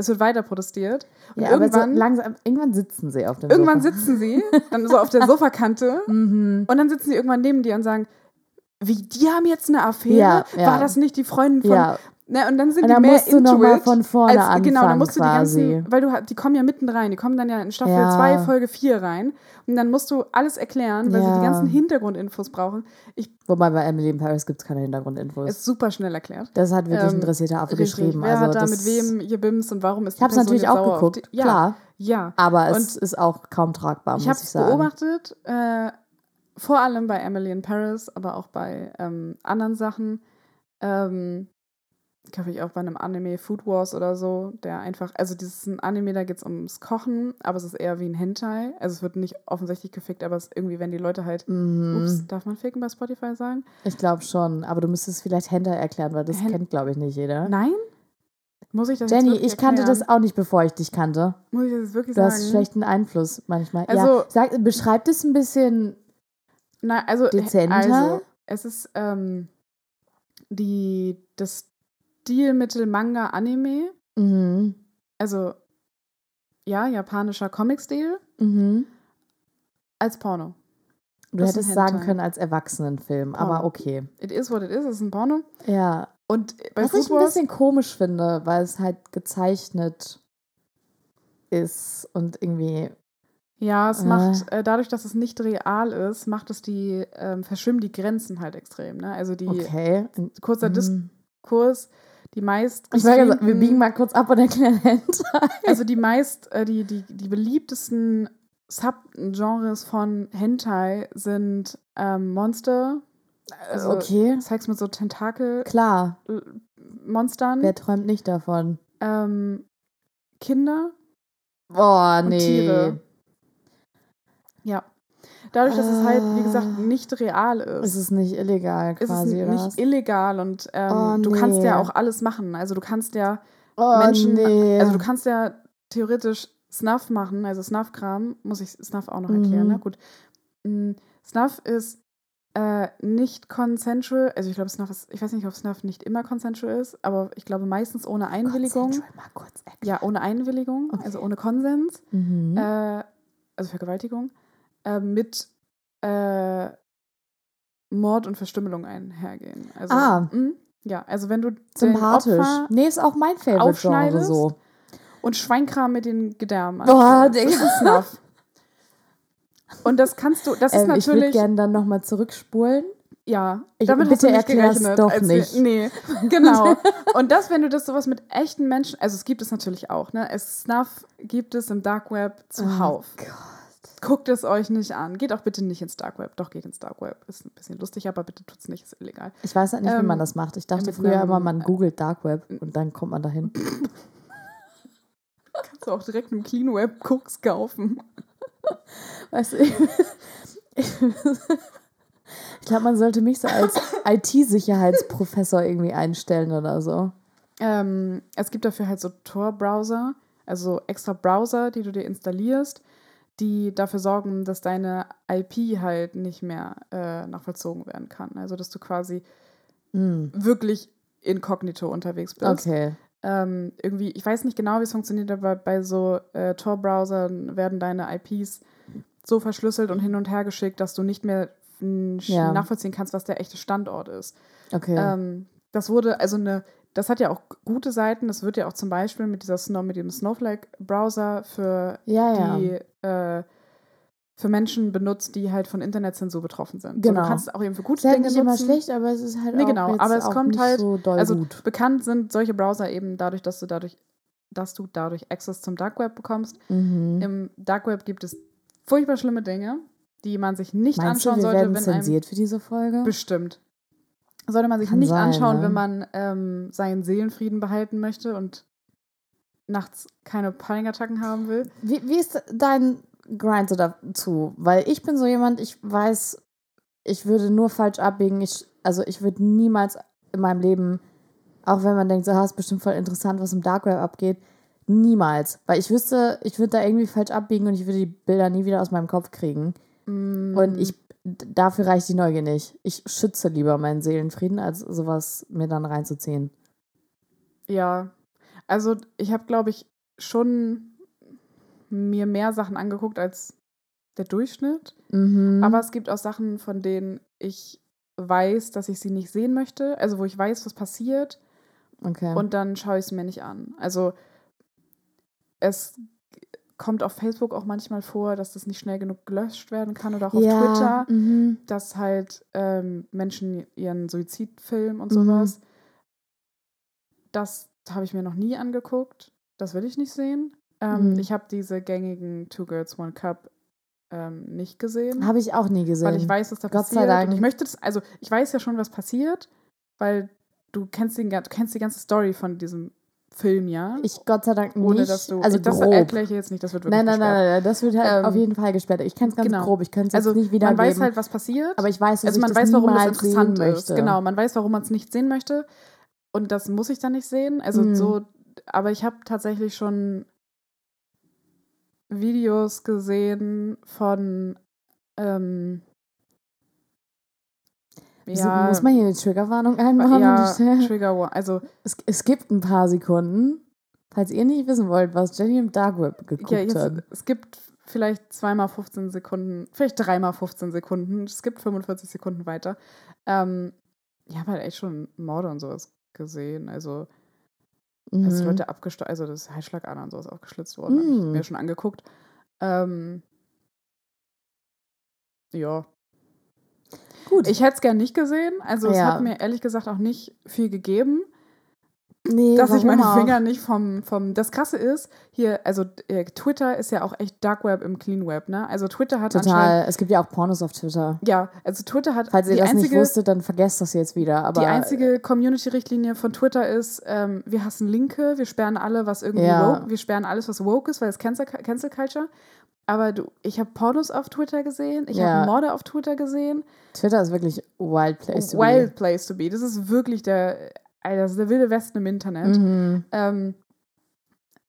es wird weiter protestiert. Und Ja, aber so irgendwann, langsam, irgendwann sitzen sie auf dem irgendwann Sofa. sitzen sie dann so auf der Sofakante Mhm. und dann sitzen sie irgendwann neben dir und sagen, wie, die haben jetzt eine Affäre? Ja, ja. War das nicht die Freundin von Ja, Ne, und dann sind Und die dann mehr musst du into noch mal it von vorne als, Genau, dann anfangen musst du die quasi. ganzen, weil du die kommen ja mitten rein, die kommen dann ja in Staffel Ja. 2, Folge 4 rein und dann musst du alles erklären, weil sie Ja. die ganzen Hintergrundinfos brauchen. Ich Wobei bei Emily in Paris gibt es keine Hintergrundinfos. ist super schnell erklärt. das hat wirklich Ähm, ein interessierter Affe Richtig. geschrieben. Wer also hat da das, mit wem Jebims und warum ist Ich habe es natürlich auch geguckt, Die, ja, klar. ja. Aber Und es ist auch kaum tragbar, Ich muss habe ich es sagen. beobachtet, äh, vor allem bei Emily in Paris, aber auch bei ähm, anderen Sachen. Ähm, glaube ich auch bei einem Anime Food Wars oder so, der einfach, also dieses ist ein Anime, da geht es ums Kochen, aber es ist eher wie ein Hentai. Also es wird nicht offensichtlich gefickt, aber es ist irgendwie, wenn die Leute halt, Mhm. ups, darf man ficken bei Spotify sagen? Ich glaube schon, aber du müsstest vielleicht Händler erklären, weil das Hen- kennt, glaube ich, nicht jeder. Nein? Muss ich das Jenny, ich kannte erklären? das auch nicht, bevor ich dich kannte. Muss ich das wirklich Du sagen? hast schlechten Einfluss manchmal. Also- ja, sag, beschreib das ein bisschen. Na, also, Dezenter? also es ist ähm, die, das Stilmittel Manga Anime, Mhm. also ja, japanischer Comic-Stil Mhm. als Porno. Du Das hättest sagen können als Erwachsenenfilm, aber Porno. okay. It is what it is, es ist ein Porno. Ja. Und bei Was Food ich ein Wars, bisschen komisch finde, weil es halt gezeichnet ist und irgendwie. ja, es Äh. macht, äh, dadurch, dass es nicht real ist, macht es die, ähm, verschwimmen die Grenzen halt extrem. Ne? Also die, Okay. kurzer Mhm. Diskurs, die meist Ich gesagt, wir gestreamten- biegen mal kurz ab und erklären Hentai. Also die meist, äh, die, die, die beliebtesten Subgenres von Hentai sind ähm, Monster, also okay. Sex mit so Tentakel-Monstern, Klar. Wer träumt nicht davon? ähm, Kinder Boah, und nee. Tiere. Ja. Dadurch, dass es halt, wie gesagt, Ah. nicht real ist, Es ist nicht illegal ist es quasi, oder nicht illegal und ähm, Oh, du kannst nee. ja auch alles machen. Also du kannst ja Oh, Menschen, nee. also du kannst ja theoretisch Snuff machen, also Snuff-Kram, muss ich Snuff auch noch erklären, Mhm. ne? Gut. Mm, Snuff ist äh, nicht consensual, also ich glaube, Snuff ist, ich weiß nicht, ob Snuff nicht immer consensual ist, aber ich glaube meistens ohne Einwilligung. Mal kurz erklären. Ja, ohne Einwilligung, Okay. also ohne Konsens, Mhm. äh, also Vergewaltigung, äh, mit äh, Mord und Verstümmelung einhergehen. Also, Ah. mm, ja, also wenn du den Sympathisch. Opfer Nee, ist auch mein Favorite-Genre aufschneidest. so. und Schweinkram mit den Gedärmen. Boah. Digga. Das ist Snuff. Und das kannst du, das ist Ähm, ich würde natürlich, gerne dann nochmal zurückspulen. ja, Ich- damit hast bitte du nicht doch nicht. Wir, nee, genau. Und das, wenn du das sowas mit echten Menschen, also es gibt es natürlich auch, ne? Es Snuff gibt es im Dark Web zuhauf. Oh Gott. Guckt es euch nicht an. Geht auch bitte nicht ins Dark Web. Doch, geht ins Dark Web. Ist ein bisschen lustig, aber bitte tut's nicht, ist illegal. Ich weiß halt nicht, wie Ähm, man das macht. Ich dachte früher einem- immer, man googelt Dark Web und dann kommt man dahin. Kannst du auch direkt im Clean Web Cooks kaufen. Weißt du, ich, ich, ich glaube, man sollte mich so als IT-Sicherheitsprofessor irgendwie einstellen oder so. Ähm, es gibt dafür halt so Tor-Browser, also extra Browser, die du dir installierst, die dafür sorgen, dass deine IP halt nicht mehr äh, nachvollzogen werden kann. Also dass du quasi Hm. wirklich inkognito unterwegs bist. Okay. Ähm, irgendwie, ich weiß nicht genau, wie es funktioniert, aber bei so äh, Tor-Browsern werden deine IPs so verschlüsselt und hin und her geschickt, dass du nicht mehr Ja. nachvollziehen kannst, was der echte Standort ist. Okay. Ähm, das wurde, also eine, das hat ja auch gute Seiten. Das wird ja auch zum Beispiel mit dieser Snow, mit dem Snowflake-Browser für ja, ja. äh, für Menschen benutzt, die halt von Internetzensur betroffen sind. So, Genau. du kannst es auch eben für gute ist halt Dinge nicht immer nutzen. schlecht, aber es ist halt Nee, auch genau, aber es kommt nicht halt- so doll Also gut. bekannt sind solche Browser eben dadurch, dass du dadurch, dass du dadurch Access zum Dark Web bekommst. Mhm. Im Dark Web gibt es furchtbar schlimme Dinge, die man sich nicht Meinst du, anschauen wir sollte, werden wenn einem zensiert für diese Folge? bestimmt. Sollte man sich Kann nicht sein, anschauen, ne? wenn man ähm, seinen Seelenfrieden behalten möchte und nachts keine Panikattacken haben will. Wie, wie ist dein Grind so dazu? Weil ich bin so jemand, ich weiß, ich würde nur falsch abbiegen. Ich, also ich würde niemals in meinem Leben, auch wenn man denkt, so, ah, ist bestimmt voll interessant, was im Dark Web abgeht, niemals. Weil ich wüsste, ich würde da irgendwie falsch abbiegen und ich würde die Bilder nie wieder aus meinem Kopf kriegen. Mm, Und ich, dafür reicht die Neugier nicht. Ich schütze lieber meinen Seelenfrieden, als sowas mir dann reinzuziehen. Ja, also ich habe, glaube ich, schon mir mehr Sachen angeguckt als der Durchschnitt. Mhm. Aber es gibt auch Sachen, von denen ich weiß, dass ich sie nicht sehen möchte. Also wo ich weiß, was passiert. okay. Und dann schaue ich es mir nicht an. Also es kommt auf Facebook auch manchmal vor, dass das nicht schnell genug gelöscht werden kann oder auch auf ja, Twitter, Mhm. dass halt ähm, Menschen ihren Suizid filmen und Mhm. sowas. Das habe ich mir noch nie angeguckt. Das will ich nicht sehen. Ähm, Mhm. Ich habe diese gängigen Two Girls One Cup ähm, nicht gesehen, Habe ich auch nie gesehen. weil ich weiß, was da Gott sei passiert. Dank. Und ich möchte das, also ich weiß ja schon, was passiert, weil du kennst, den, du kennst die ganze Story von diesem Film, ja? Ich Gott sei Dank nicht. Ohne dass du. also das grob. erkläre ich jetzt nicht, das wird wirklich Nein, nein, nein, gesperrt. nein, nein, das wird halt Ähm, auf jeden Fall gesperrt. Ich kenne es ganz genau. grob. Ich könnte es Also nicht wiedergeben. man weiß halt, was passiert. aber ich weiß, dass also man ich weiß, warum das sehen interessant möchte. ist. Genau, man weiß, warum man es nicht sehen möchte. Und das muss ich dann nicht sehen. Also Mhm. so, aber ich habe tatsächlich schon Videos gesehen von ähm, ja, muss man hier eine Triggerwarnung einbauen? ja, Und- Trigger War- Also es, es gibt ein paar Sekunden, falls ihr nicht wissen wollt, was Jenny im Dark Web geguckt ja, jetzt, hat. es gibt vielleicht zweimal 15 Sekunden, vielleicht dreimal 15 Sekunden. Es gibt 45 Sekunden weiter. Ähm, ich habe halt echt schon Morde und sowas gesehen. Also Mhm. Leute abgestochen, also das Heilschlagader und sowas aufgeschlitzt worden, habe ich Mm. mir schon angeguckt. Ähm, ja. Gut. Ich hätte es gern nicht gesehen. Also es Ja. hat mir ehrlich gesagt auch nicht viel gegeben, nee, dass ich meine auch? Finger nicht vom, vom. Das krasse ist, hier, also äh, Twitter ist ja auch echt Dark Web im Clean Web, ne? Also Twitter hat anscheinend. Total. Es gibt ja auch Pornos auf Twitter. Ja, also Twitter hat Falls ihr das einzige, nicht wusstet, dann vergesst das jetzt wieder. Aber die einzige Community-Richtlinie von Twitter ist, ähm, wir hassen Linke, wir sperren alle, was irgendwie Ja. woke, wir sperren alles, was woke ist, weil es Cancel, Cancel Culture. Aber du, ich habe Pornos auf Twitter gesehen, ich Ja. habe Morde auf Twitter gesehen. Twitter ist wirklich wild place to Wild place to be. Das ist wirklich der, Alter, das ist der wilde Westen im be. Internet. Mhm. Ähm,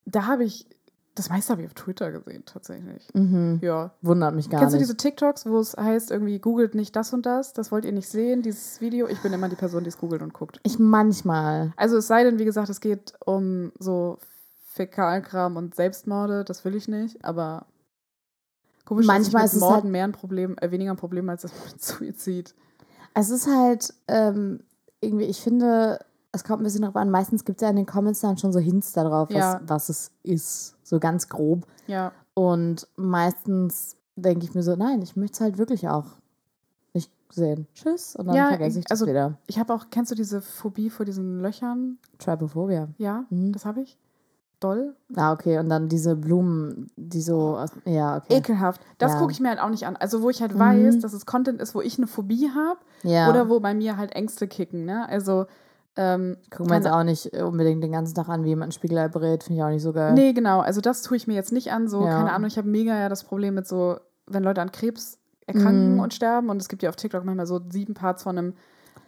da habe ich, das meiste habe ich auf Twitter gesehen, tatsächlich. Mhm. Ja. Wundert mich gar Kennst du nicht. diese TikToks, wo es heißt, irgendwie googelt nicht das und das, das wollt ihr nicht sehen, dieses Video? Ich bin immer die Person, die es googelt und guckt. ich manchmal. Also es sei denn, wie gesagt, es geht um so Fäkalkram und Selbstmorde, das will ich nicht, aber komisch, Manchmal ist es mit Morden halt- mehr ein Problem, äh, weniger ein Problem als das mit Suizid. Es ist halt ähm, irgendwie, ich finde, es kommt ein bisschen drauf an. Meistens gibt es ja in den Comments dann schon so Hints darauf, was, Ja. was es ist. So ganz grob. Ja, Und meistens denke ich mir so, nein, ich möchte es halt wirklich auch nicht sehen. Tschüss. Und dann Ja, vergesse ich das also- wieder. ich habe auch, kennst du diese Phobie vor diesen Löchern? Trypophobia. Ja, Mhm. das habe ich. Doll. Ah, okay. Und dann diese Blumen, die so. aus- Ja, okay. Ekelhaft. Das Ja. gucke ich mir halt auch nicht an. Also wo ich halt Mhm. weiß, dass es Content ist, wo ich eine Phobie habe Ja. oder wo bei mir halt Ängste kicken. Ne? Also ähm, Gucken wir jetzt auch nicht unbedingt den ganzen Tag an, wie jemand ein Spiegelei berät. Finde ich auch nicht so geil. Nee, genau. Also das tue ich mir jetzt nicht an. So, Ja. keine Ahnung, ich habe mega ja das Problem mit so, wenn Leute an Krebs erkranken Mhm. und sterben. Und es gibt ja auf TikTok manchmal so sieben Parts von einem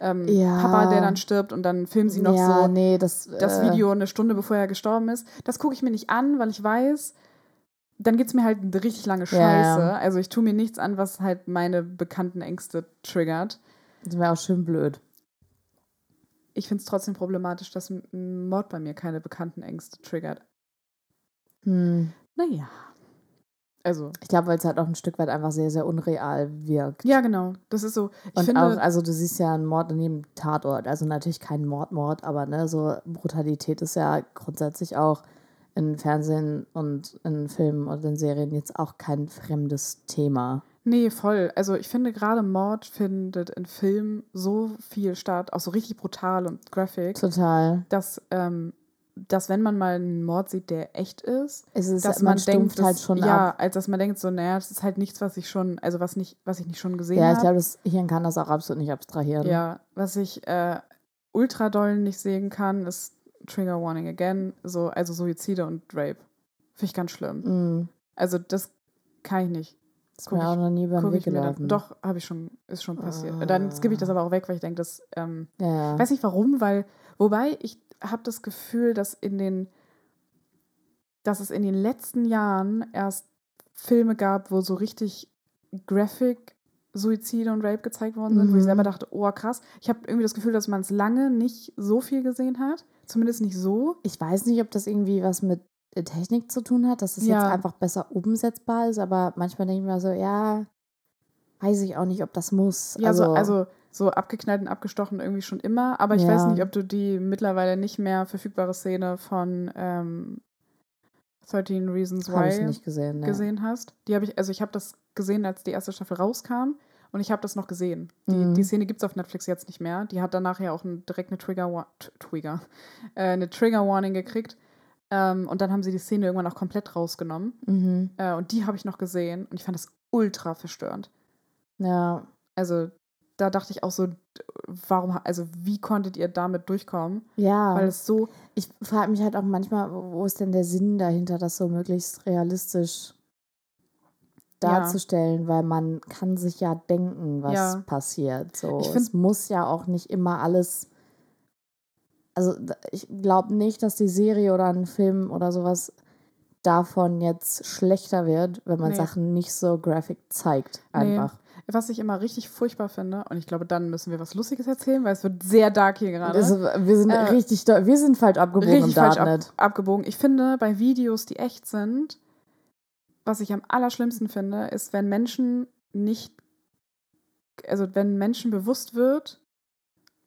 ähm, Ja. Papa, der dann stirbt und dann filmen sie noch ja, so nee, das, das äh, Video eine Stunde bevor er gestorben ist. Das gucke ich mir nicht an, weil ich weiß, dann gibt es mir halt eine richtig lange Scheiße. Ja. Also ich tue mir nichts an, was halt meine bekannten Ängste triggert. Das wäre auch schön blöd. Ich finde es trotzdem problematisch, dass ein Mord bei mir keine bekannten Ängste triggert. Hm. Naja. Also, Ich glaube, weil es halt auch ein Stück weit einfach sehr, sehr unreal wirkt. ja, genau. Das ist so. Ich Und finde, auch, also du siehst ja einen Mord in jedem Tatort. Also natürlich kein Mordmord, aber ne, so Brutalität ist ja grundsätzlich auch in Fernsehen und in Filmen und in Serien jetzt auch kein fremdes Thema. nee, voll. Also ich finde gerade Mord findet in Filmen so viel statt, auch so richtig brutal und graphic, Total. dass, ähm, dass wenn man mal einen Mord sieht, der echt ist, ist, dass man, man, denkt, stumpft halt dass- schon ja, ab. als dass man denkt, so, naja, das ist halt nichts, was ich schon, also was nicht, was ich nicht schon gesehen Ja, ich habe. glaube, das Hirn kann das auch absolut nicht abstrahieren. Ja, was ich äh, ultra doll nicht sehen kann, ist Trigger Warning Again, so, also Suizide und Rape. Finde ich ganz schlimm. Mm, Also das kann ich nicht. das Guck mir ich- auch noch nie Gucke Weg gelaufen. dann, doch, habe ich schon, ist schon passiert. Ah. Dann skippe ich das aber auch weg, weil ich denke, das, ähm, ja. weiß nicht warum, weil, wobei ich habe das Gefühl, dass in den, dass es in den letzten Jahren erst Filme gab, wo so richtig graphic Suizide und Rape gezeigt worden sind, wo ich Mhm. selber dachte, oh krass. Ich habe irgendwie das Gefühl, dass man es lange nicht so viel gesehen hat. Zumindest nicht so. Ich weiß nicht, ob das irgendwie was mit Technik zu tun hat, dass es Ja. jetzt einfach besser umsetzbar ist, aber manchmal denke ich mir so, ja, weiß ich auch nicht, ob das muss. Ja, also, so, also so abgeknallt und abgestochen irgendwie schon immer. Aber ich weiß Ja. nicht, ob du die mittlerweile nicht mehr verfügbare Szene von ähm, 13 Reasons Why gesehen. Ne. gesehen hast. Die habe ich, also ich habe das gesehen, als die erste Staffel rauskam und ich habe das noch gesehen. Die, Mhm. die Szene gibt es auf Netflix jetzt nicht mehr. Die hat danach ja auch ein, direkt eine Trigger, Trigger, äh, eine Trigger Warning gekriegt. Ähm, und dann haben sie die Szene irgendwann auch komplett rausgenommen. Mhm. Äh, und die habe ich noch gesehen und ich fand das ultra verstörend. Ja, Also da dachte ich auch so, warum, also wie konntet ihr damit durchkommen? ja. Weil es so, ich frage mich halt auch manchmal, wo ist denn der Sinn dahinter, das so möglichst realistisch darzustellen, weil man kann sich ja denken, was Ja. passiert. So, Ich es find- muss ja auch nicht immer alles. Also ich glaube nicht, dass die Serie oder ein Film oder sowas davon jetzt schlechter wird, wenn man Nee. Sachen nicht so graphic zeigt. Nee. Einfach. was ich immer richtig furchtbar finde, und ich glaube, dann müssen wir was Lustiges erzählen, weil es wird sehr dark hier gerade. Also, wir sind Äh, richtig, wir sind falsch abgebogen richtig im falsch ab, abgebogen. Ich finde, bei Videos, die echt sind, was ich am allerschlimmsten finde, ist, wenn Menschen nicht, also wenn Menschen bewusst wird,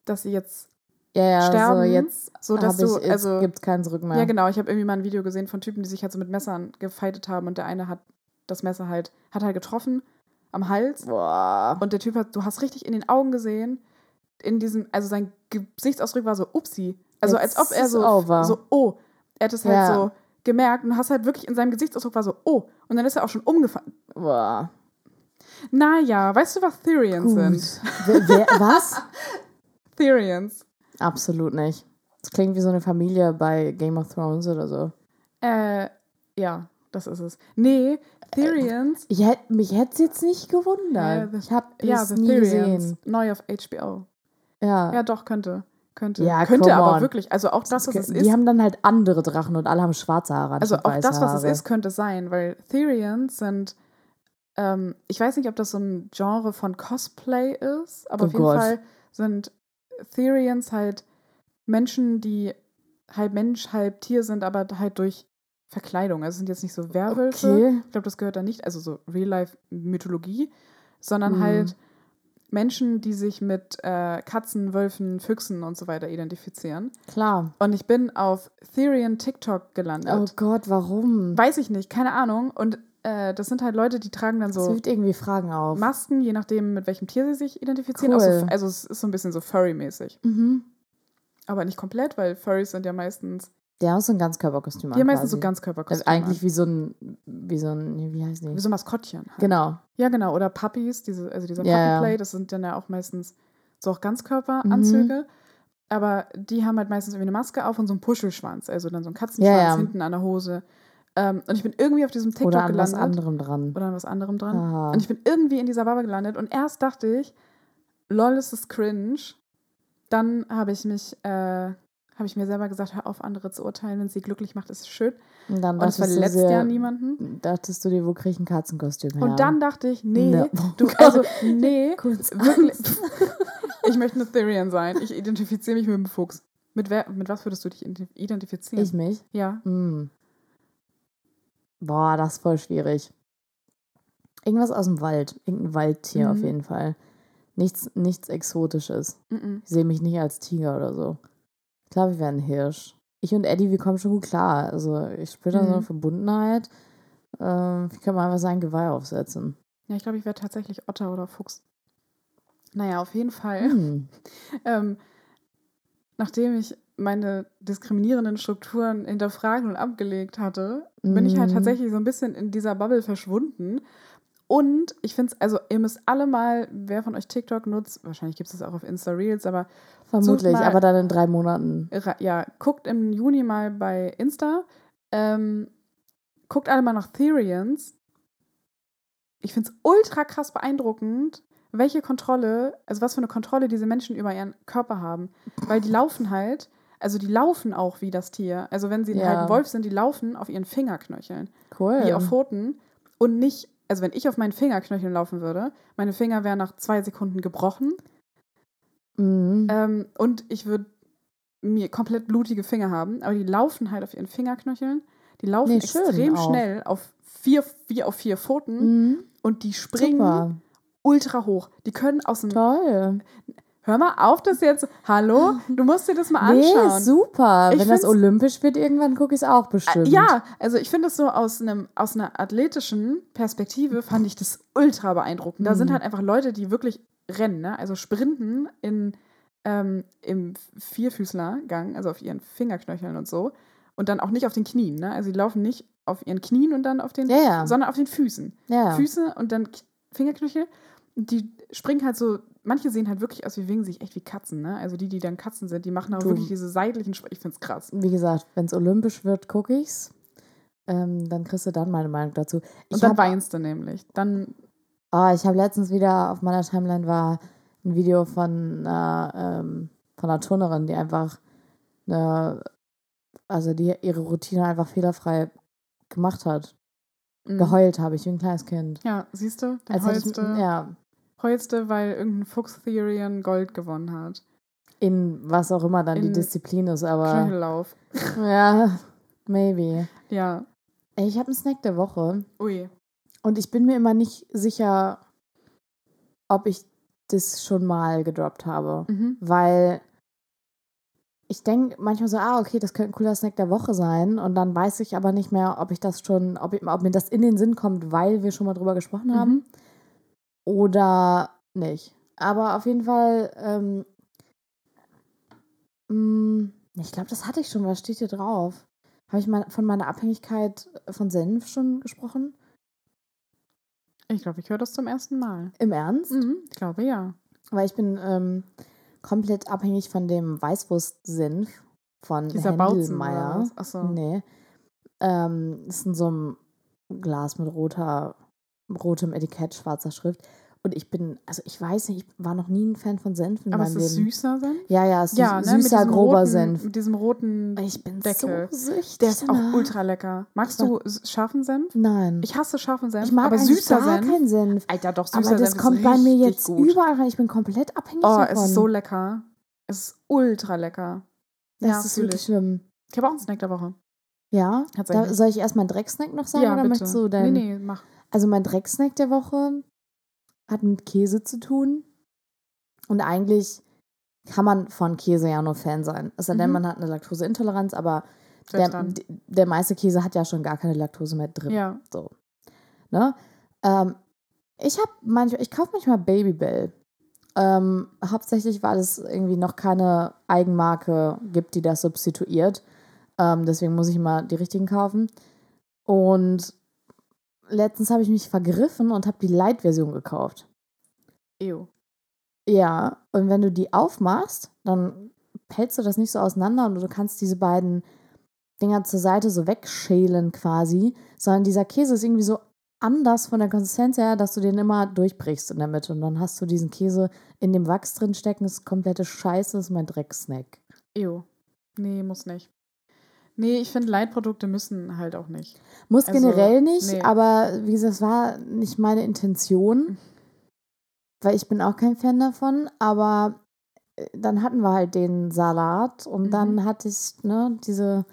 dass sie jetzt Ja, ja, sterben, so jetzt, so dass du, ich, also gibt's keinen Zurück mehr. Ja, genau. Ich habe irgendwie mal ein Video gesehen von Typen, die sich halt so mit Messern gefightet haben und der eine hat das Messer halt, hat halt getroffen am Hals Boah. und der Typ hat, du hast richtig in den Augen gesehen, in diesem, also sein Gesichtsausdruck war so, upsi. Also Jetzt als ob er so, so, oh. Er hat es halt Ja. so gemerkt und hast halt wirklich in seinem Gesichtsausdruck war so, oh. Und dann ist er auch schon umgefallen. Boah. Naja, weißt du, was Therians sind? Wer, wer, was? Therians. Absolut nicht. Das klingt wie so eine Familie bei Game of Thrones oder so. Äh, ja, das ist es. Nee, Therians. Ich hätt, mich hätte es jetzt nicht gewundert. Ja, ich habe ja, es The nie Therians. gesehen. Neu auf HBO. Ja. Ja, doch, könnte. Könnte. Ja, könnte aber on. wirklich. Also auch das, was es die ist. haben dann halt andere Drachen und alle haben schwarze Haare. Also auch das, was es Haare. ist, könnte sein, weil Therians sind. Ähm, ich weiß nicht, ob das so ein Genre von Cosplay ist, aber Oh auf jeden Gott. Fall sind Therians halt Menschen, die halb Mensch, halb Tier sind, aber halt durch Verkleidung. Also es sind jetzt nicht so Werwölfe. Okay. Ich glaube, das gehört da nicht, also so Real-Life-Mythologie, sondern Mhm. halt Menschen, die sich mit äh, Katzen, Wölfen, Füchsen und so weiter identifizieren. Klar. Und ich bin auf Therian TikTok gelandet. Oh Gott, warum? Weiß ich nicht, keine Ahnung. Und äh, das sind halt Leute, die tragen dann Das so wirft irgendwie Fragen auf. Masken, je nachdem, mit welchem Tier sie sich identifizieren. Cool. Auch so, also es ist so ein bisschen so Furry-mäßig. Mhm. Aber nicht komplett, weil Furries sind ja meistens, Der hat so ein Ganzkörperkostüm die haben an meistens so quasi. Ganzkörperkostüme. Also eigentlich wie so ein, wie so ein, wie heißt an. wie die? so Maskottchen. Halt. Genau. Ja, genau. Oder Puppies, diese, also dieser Ja, ja. Puppy-Play, das sind dann ja auch meistens so auch Ganzkörperanzüge. Mhm. Aber die haben halt meistens irgendwie eine Maske auf und so einen Puschelschwanz, also dann so einen Katzenschwanz Ja, ja. hinten an der Hose. Ähm, und ich bin irgendwie auf diesem TikTok Oder an gelandet. was anderem dran. Oder an was anderem dran. Aha. Und ich bin irgendwie in dieser Bubble gelandet und erst dachte ich, lol, ist das cringe. Dann habe ich mich, äh, habe ich mir selber gesagt, hör auf, andere zu urteilen. Wenn es sie glücklich macht, ist es schön. Und dann Und es verletzt sehr- ja niemanden. Dachtest du dir, wo krieg ich ein Katzenkostüm her? Und dann dachte ich, nee, Ne. Oh du, also, nee, wirklich. Ich möchte eine Therian sein. Ich identifiziere mich mit dem Fuchs. Mit, wer, mit was würdest du dich ident- identifizieren? Ich mich? Ja. Mm. Boah, das ist voll schwierig. Irgendwas aus dem Wald. Irgendein Waldtier auf Mhm. jeden Fall. Nichts, nichts Exotisches. Mhm. Ich sehe mich nicht als Tiger oder so. Ich glaube, ich wäre ein Hirsch. Ich und Eddie, wir kommen schon gut klar. Also ich spüre da so eine Mhm. Verbundenheit. Ähm, ich kann mal einfach sein Geweih aufsetzen. Ja, ich glaube, ich wäre tatsächlich Otter oder Fuchs. Naja, auf jeden Fall. Hm. Ähm, nachdem ich meine diskriminierenden Strukturen hinterfragen und abgelegt hatte, bin ich halt Mhm. tatsächlich so ein bisschen in dieser Bubble verschwunden. Und ich finde es, also ihr müsst alle mal, wer von euch TikTok nutzt, wahrscheinlich gibt es das auch auf Insta Reels, aber Vermutlich, mal- aber dann in drei Monaten. ja, guckt im Juni mal bei Insta. Ähm, guckt alle mal nach Therians. Ich finde es ultra krass beeindruckend, welche Kontrolle, also was für eine Kontrolle diese Menschen über ihren Körper haben. Weil die laufen halt, also die laufen auch wie das Tier. Also wenn sie Ja. halt ein Wolf sind, die laufen auf ihren Fingerknöcheln, Cool. wie auf Pfoten. Und nicht, also wenn ich auf meinen Fingerknöcheln laufen würde, meine Finger wären nach zwei Sekunden gebrochen. Mhm. Ähm, und ich würde mir komplett blutige Finger haben, aber die laufen halt auf ihren Fingerknöcheln. Die laufen Nee, extrem auch. schnell auf vier, wie auf vier Pfoten Mhm. und die springen Super. ultra hoch. Die können aus dem. Toll. Hör mal auf, das jetzt. Hallo? Du musst dir das mal Nee, anschauen. super. Ich Wenn das olympisch wird, irgendwann gucke ich es auch bestimmt. Äh, Ja, also ich finde es so aus, einem, aus einer athletischen Perspektive fand ich das ultra beeindruckend. Da sind Mhm. halt einfach Leute, die wirklich rennen, ne? also sprinten in, ähm, im Vierfüßlergang, also auf ihren Fingerknöcheln und so. Und dann auch nicht auf den Knien. Ne? Also die laufen nicht auf ihren Knien und dann auf den, Ja, ja. sondern auf den Füßen. ja. Füße und dann Fingerknöchel. Die springen halt so, manche sehen halt wirklich aus, wie wegen sich echt wie Katzen. Ne? Also die, die dann Katzen sind, die machen auch Du- wirklich diese seitlichen Spr Ich finde es krass. Wie gesagt, wenn es olympisch wird, gucke ich's. Ähm, dann kriegst du dann meine Meinung dazu. Ich Und dann hab- weinst du nämlich. Dann Ah, ich habe letztens wieder auf meiner Timeline war ein Video von einer, ähm, von einer Turnerin, die einfach eine, also die ihre Routine einfach fehlerfrei gemacht hat. Mhm. Geheult habe ich wie ein kleines Kind. Ja, siehst du? Als hätte ich, heulst, du, ja, heulst du, weil irgendein Fuchs Therian Gold gewonnen hat. in was auch immer dann die In Disziplin ist, aber Knöchellauf. ja, maybe. Ja. Ich habe einen Snack der Woche Ui. und ich bin mir immer nicht sicher, ob ich das schon mal gedroppt habe. Mhm. weil ich denke manchmal so, ah, okay, das könnte ein cooler Snack der Woche sein. Und dann weiß ich aber nicht mehr, ob ich das schon, ob, ich, ob mir das in den Sinn kommt, weil wir schon mal drüber gesprochen Mhm. haben. Oder nicht. Aber auf jeden Fall, ähm, mh, ich glaube, das hatte ich schon. Was steht hier drauf? Habe ich mal von meiner Abhängigkeit von Senf schon gesprochen? Ich glaube, ich höre das zum ersten Mal. Im Ernst? Mhm. Ich glaube, ja. Weil ich bin ähm, komplett abhängig von dem Weißwurstsenf von Dieser Bautzen Händelmeier. Ach so. Nee. Ähm, ist in so einem Glas mit roter, rotem Etikett, schwarzer Schrift. Und ich bin, also ich weiß nicht, ich war noch nie ein Fan von Senf in Aber meinem es ist Leben. süßer Senf? Ja, ja, es ist Ja, ne? süßer, grober roten, Senf. Mit diesem roten Ich bin Deckel. so süchtig. Der ist auch ultra lecker. Magst du scharfen Senf? Nein. Ich hasse scharfen Senf, Ich mag aber süßer gar Senf. keinen Senf. Alter, doch süßer Aber das Senf kommt ist bei mir jetzt gut. überall rein. Ich bin komplett abhängig Oh, davon. es ist so lecker. Es ist ultra lecker. das ja, ist wirklich ich. schlimm. Ich habe auch einen Snack der Woche. Ja? Da, soll ich erst meinen Drecksnack noch sagen oder möchtest du deinen? Nee, nee, mach. Also mein Drecksnack der Woche hat mit Käse zu tun. Und eigentlich kann man von Käse ja nur Fan sein. Es sei denn, Mhm. man hat eine Laktoseintoleranz, aber der, der meiste Käse hat ja schon gar keine Laktose mehr drin. Ja. So. Ne? Ähm, ich habe manchmal, ich kaufe manchmal Babybell. Ähm, hauptsächlich, weil es irgendwie noch keine Eigenmarke gibt, die das substituiert. Ähm, deswegen muss ich immer die richtigen kaufen. Und letztens habe ich mich vergriffen und habe die Light-Version gekauft. Ew. Ja, und wenn du die aufmachst, dann pelzt du das nicht so auseinander und du kannst diese beiden Dinger zur Seite so wegschälen quasi, sondern dieser Käse ist irgendwie so anders von der Konsistenz her, dass du den immer durchbrichst in der Mitte. Und dann hast du diesen Käse in dem Wachs drin stecken. Das ist komplette Scheiße, das ist mein Drecksnack. Ew. Nee, muss nicht. Nee, ich finde, Leitprodukte müssen halt auch nicht. Muss Also, generell nicht, nee. aber wie gesagt, es war nicht meine Intention, weil ich bin auch kein Fan davon, aber äh, dann hatten wir halt den Salat und Mhm. dann hatte ich ne, diese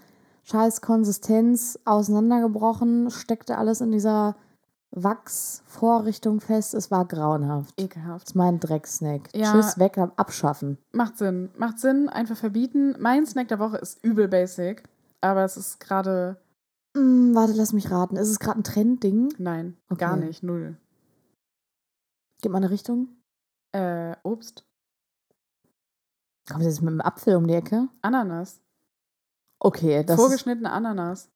scheiß Konsistenz auseinandergebrochen, steckte alles in dieser Wachsvorrichtung fest. Es war grauenhaft. Das Ekelhaft. ist mein Drecksnack. Ja. Tschüss, weg, abschaffen. Macht Sinn. Macht Sinn, einfach verbieten. Mein Snack der Woche ist übel basic, aber es ist gerade. Hm, warte, lass mich raten. Ist es gerade ein Trendding? Nein, Okay. gar nicht. Null. Gib mal eine Richtung. Äh, Obst. Kommt jetzt mit einem Apfel um die Ecke? Ananas. Okay, das ist, Vorgeschnittene Ananas.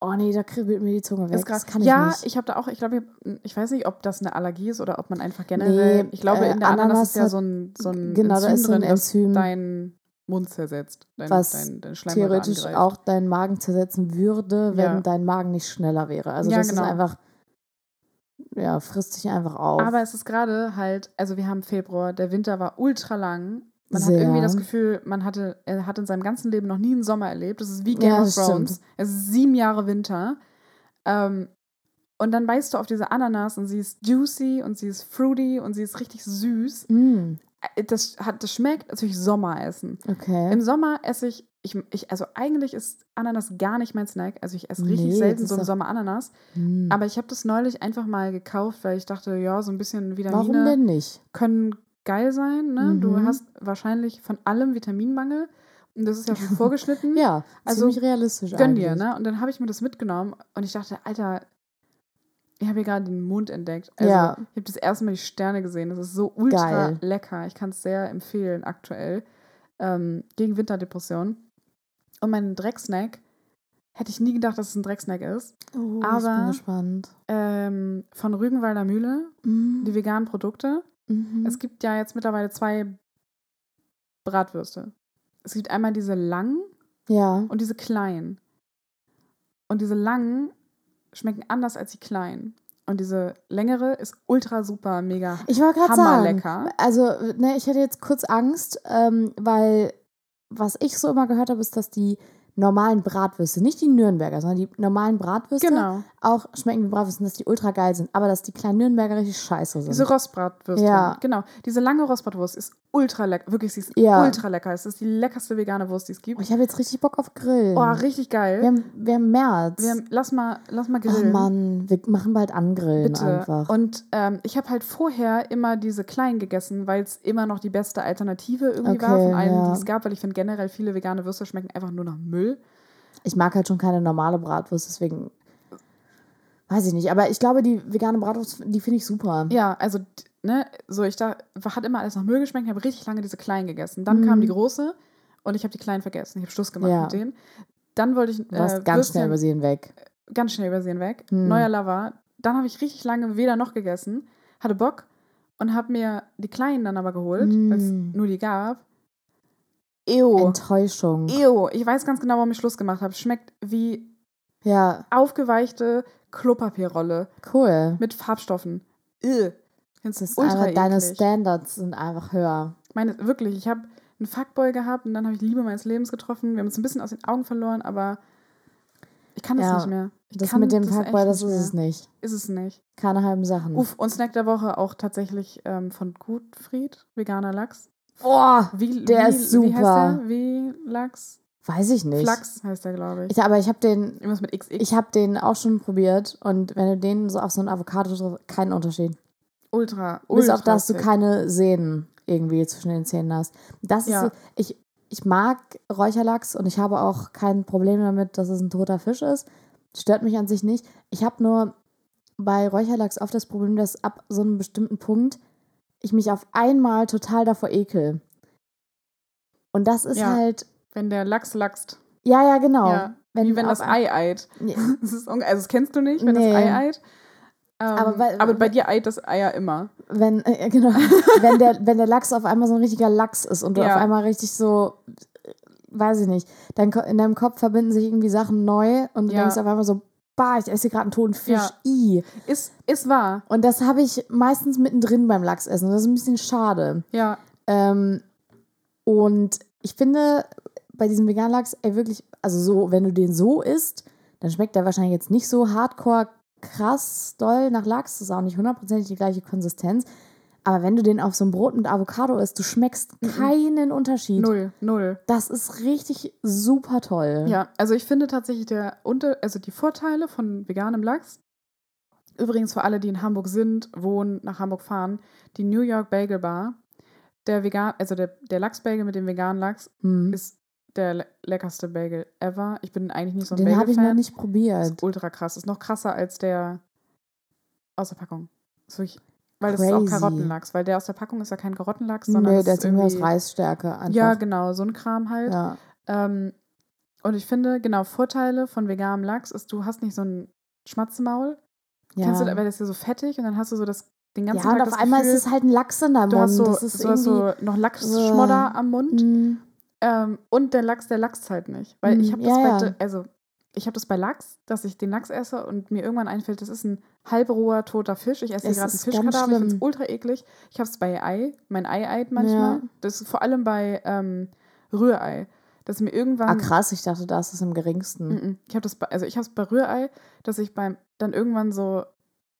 Oh nee, da kribbelt mir die Zunge weg. Ist das kann ich ja, nicht. ich habe da auch, ich glaube, ich, ich weiß nicht, ob das eine Allergie ist oder ob man einfach generell. Nee, ich glaube, äh, in der Ananas, Ananas ist ja so ein, so ein genau, da Enzym ist so ein drin, Enzym, deinen Mund zersetzt. Dein, was dein, Schleimhäute theoretisch angreift. auch deinen Magen zersetzen würde, wenn Ja. dein Magen nicht schneller wäre. Also Ja, das genau. ist einfach, ja, frisst sich einfach auf. Aber es ist gerade halt, also wir haben Februar, der Winter war ultra lang. Man hat Sehr. irgendwie das Gefühl, man hatte, er hat in seinem ganzen Leben noch nie einen Sommer erlebt. Das ist wie Game Ja, of Thrones. stimmt. Es ist sieben Jahre Winter. Ähm, und dann beißt du auf diese Ananas und sie ist juicy und sie ist fruity und sie ist richtig süß. Mm, Das, hat, das schmeckt natürlich Sommeressen. okay. Im Sommer esse ich, ich, ich, also eigentlich ist Ananas gar nicht mein Snack. Also ich esse richtig Nee, selten so im Sommer Ananas. Mm. Aber ich habe das neulich einfach mal gekauft, weil ich dachte, ja, so ein bisschen Vitamine Warum denn nicht? können geil sein. Ne? Du Mhm. hast wahrscheinlich von allem Vitaminmangel. Und das ist ja schon vorgeschnitten. Ja, Also, ziemlich realistisch Gönn dir, ne? Und dann habe ich mir das mitgenommen und ich dachte, Alter, ich habe hier gerade den Mond entdeckt. Also, Ja. ich habe das erste Mal die Sterne gesehen. Das ist so ultra Geil. lecker. Ich kann es sehr empfehlen aktuell. Ähm, gegen Winterdepression. Und mein Drecksnack, hätte ich nie gedacht, dass es ein Drecksnack ist. Oh, ich Aber- bin gespannt. Ähm, von Rügenwalder Mühle, Mm, die veganen Produkte. mhm. Es gibt ja jetzt mittlerweile zwei Bratwürste. Es gibt einmal diese langen ja. und diese kleinen. Und diese langen schmecken anders als die kleinen. Und diese längere ist ultra super, mega Ich wollte gerade sagen, hammerlecker. also, ne, ich hätte jetzt kurz Angst, ähm, weil was ich so immer gehört habe, ist, dass die normalen Bratwürste, nicht die Nürnberger, sondern die normalen Bratwürste Genau. auch schmecken wie Bratwürste, dass die ultra geil sind, aber dass die kleinen Nürnberger richtig scheiße sind. Diese Rostbratwürste. Ja. Genau. Diese lange Rostbratwurst ist ultra lecker. Wirklich, sie ist Ja. ultra lecker. Es ist die leckerste vegane Wurst, die es oh, gibt. ich habe jetzt richtig Bock auf Grillen. Oh, richtig geil. wir, haben, wir haben März. Wir haben, lass mal, lass mal oh grillen. Mann, wir machen bald Angrillen Bitte. einfach. Und ähm, ich habe halt vorher immer diese kleinen gegessen, weil es immer noch die beste Alternative irgendwie war Okay, von allen, ja. die es gab, weil ich finde generell viele vegane Würste schmecken einfach nur nach Müll. Ich mag halt schon keine normale Bratwurst, deswegen weiß ich nicht. Aber ich glaube, die vegane Bratwurst, die finde ich super. Ja, also, ne, so ich da, hat immer alles nach Müll geschmeckt. Ich habe richtig lange diese kleinen gegessen. Dann Mhm. kam die große und ich habe die kleinen vergessen. Ich habe Schluss gemacht Ja. mit denen. Dann wollte ich äh, ganz schnell Würstchen- über sie hinweg. ganz schnell übersehen weg. Hm. Neuer Lover. Dann habe ich richtig lange weder noch gegessen, hatte Bock und habe mir die kleinen dann aber geholt, weil es nur die gab. Ew. Enttäuschung. Ew. Ich weiß ganz genau, warum ich Schluss gemacht habe. Schmeckt wie Ja, aufgeweichte Klopapierrolle cool. mit Farbstoffen. Ew. Das ist einfach, deine Standards sind einfach höher. Meine, wirklich, ich habe einen Fuckboy gehabt und dann habe ich Liebe meines Lebens getroffen. Wir haben uns ein bisschen aus den Augen verloren, aber ich kann das Ja, nicht mehr. Ich Das kann mit dem das Fuckboy, das ist nicht es nicht. Ist es nicht. Keine halben Sachen. Uff, und Snack der Woche auch tatsächlich ähm, von Gutfried, veganer Lachs. Boah, Wie, Der wie, ist Wie heißt super. der? Wie Lachs? weiß ich nicht. Flachs heißt der, glaube ich. Ich, aber ich habe den, Irgendwas mit XX. ich habe den auch schon probiert und wenn du den so auf so ein Avocado drauf, keinen Unterschied. Ultra, ultra. Bis auf dass du keine Sehnen irgendwie zwischen den Zähnen hast. Das ist Ja. so, ich, ich mag Räucherlachs und ich habe auch kein Problem damit, dass es ein toter Fisch ist. Stört mich an sich nicht. Ich habe nur bei Räucherlachs oft das Problem, dass ab so einem bestimmten Punkt ich mich auf einmal total davor ekel. Und das ist Ja. halt, Wenn der Lachs lachst. ja, ja, genau. Ja, wie wenn das Ei eilt. Ja. Das ist also das kennst du nicht, wenn Nee. das Ei eilt. Ähm, Aber aber, weil- bei dir eilt das Ei ja immer. wenn, äh, genau, wenn, der, wenn der Lachs auf einmal so ein richtiger Lachs ist und du Ja. auf einmal richtig so, äh, weiß ich nicht, dein, in deinem Kopf verbinden sich irgendwie Sachen neu und du Ja. denkst auf einmal so, bah, ich esse gerade einen toten Fisch. Ja. I. Ist, ist wahr. Und das habe ich meistens mittendrin beim Lachsessen. Das ist ein bisschen schade. Ja. Ähm, und ich finde, bei diesem veganen Lachs, ey, wirklich, also so, wenn du den so isst, dann schmeckt der wahrscheinlich jetzt nicht so hardcore krass doll nach Lachs. Das ist auch nicht hundertprozentig die gleiche Konsistenz. Aber wenn du den auf so einem Brot mit Avocado isst, du schmeckst keinen Unterschied. Null, null. Das ist richtig super toll. Ja, also ich finde tatsächlich der Unter also die Vorteile von veganem Lachs. Übrigens für alle, die in Hamburg sind, wohnen, nach Hamburg fahren, die New York Bagel Bar. Der vegan, also der, der Lachsbagel mit dem veganen Lachs Hm. ist der le leckerste Bagel ever. Ich bin eigentlich nicht so ein Den habe ich noch nicht probiert. Ist ultra krass. Ist noch krasser als der aus der Packung. Ist wirklich, weil das ist auch Crazy. Karottenlachs. Weil der aus der Packung ist ja kein Karottenlachs, sondern Nee, der ist irgendwie aus Reisstärke einfach. Ja, genau, so ein Kram halt. Ja. Ähm, und ich finde, genau, Vorteile von veganem Lachs ist, du hast nicht so ein Schmatzemaul. ja. Kennst du, weil das ist ja so fettig und dann hast du so das den ganzen ja, und Tag auf das einmal Gefühl, ist es halt ein Lachs in deinem du Mund. hast so, das ist du hast so noch Lachsschmodder am Mund. Mm. Ähm, und der Lachs, der lachst halt nicht. Weil Mm, ich habe das ja, bei, ja. also ich habe das bei Lachs, dass ich den Lachs esse und mir irgendwann einfällt, das ist ein halbroher toter Fisch. Ich esse Es gerade einen Fischkadaver, ich finde es ultra eklig. Ich habe es bei Ei, mein Ei eit manchmal. Ja. Das ist vor allem bei ähm, Rührei. Dass mir irgendwann Ah, krass, ich dachte, das ist am geringsten. Mhm. Ich habe das, bei, also ich habe es bei Rührei, dass ich beim dann irgendwann so,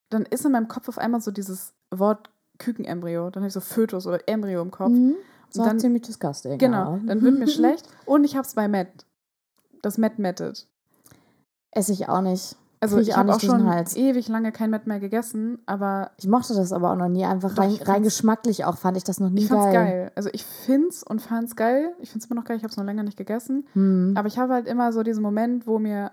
dann ist in meinem Kopf auf einmal so dieses Wort Kükenembryo, dann habe ich so Fötus oder Embryo im Kopf. Mhm. Ist dann- ziemlich disgusting. Genau, ja. dann wird mir schlecht und ich habe es bei Matt. Das Matt Mettet. Esse ich auch nicht. Also ich ich auch habe auch schon Hals. ewig lange kein Matt mehr gegessen, aber Ich mochte das aber auch noch nie. Einfach Doch, rein, ich rein geschmacklich auch fand ich das noch nie ich fand's geil. geil. Also ich find's und fand's geil. Ich find's immer noch geil, ich habe es noch länger nicht gegessen. Hm. Aber ich habe halt immer so diesen Moment, wo mir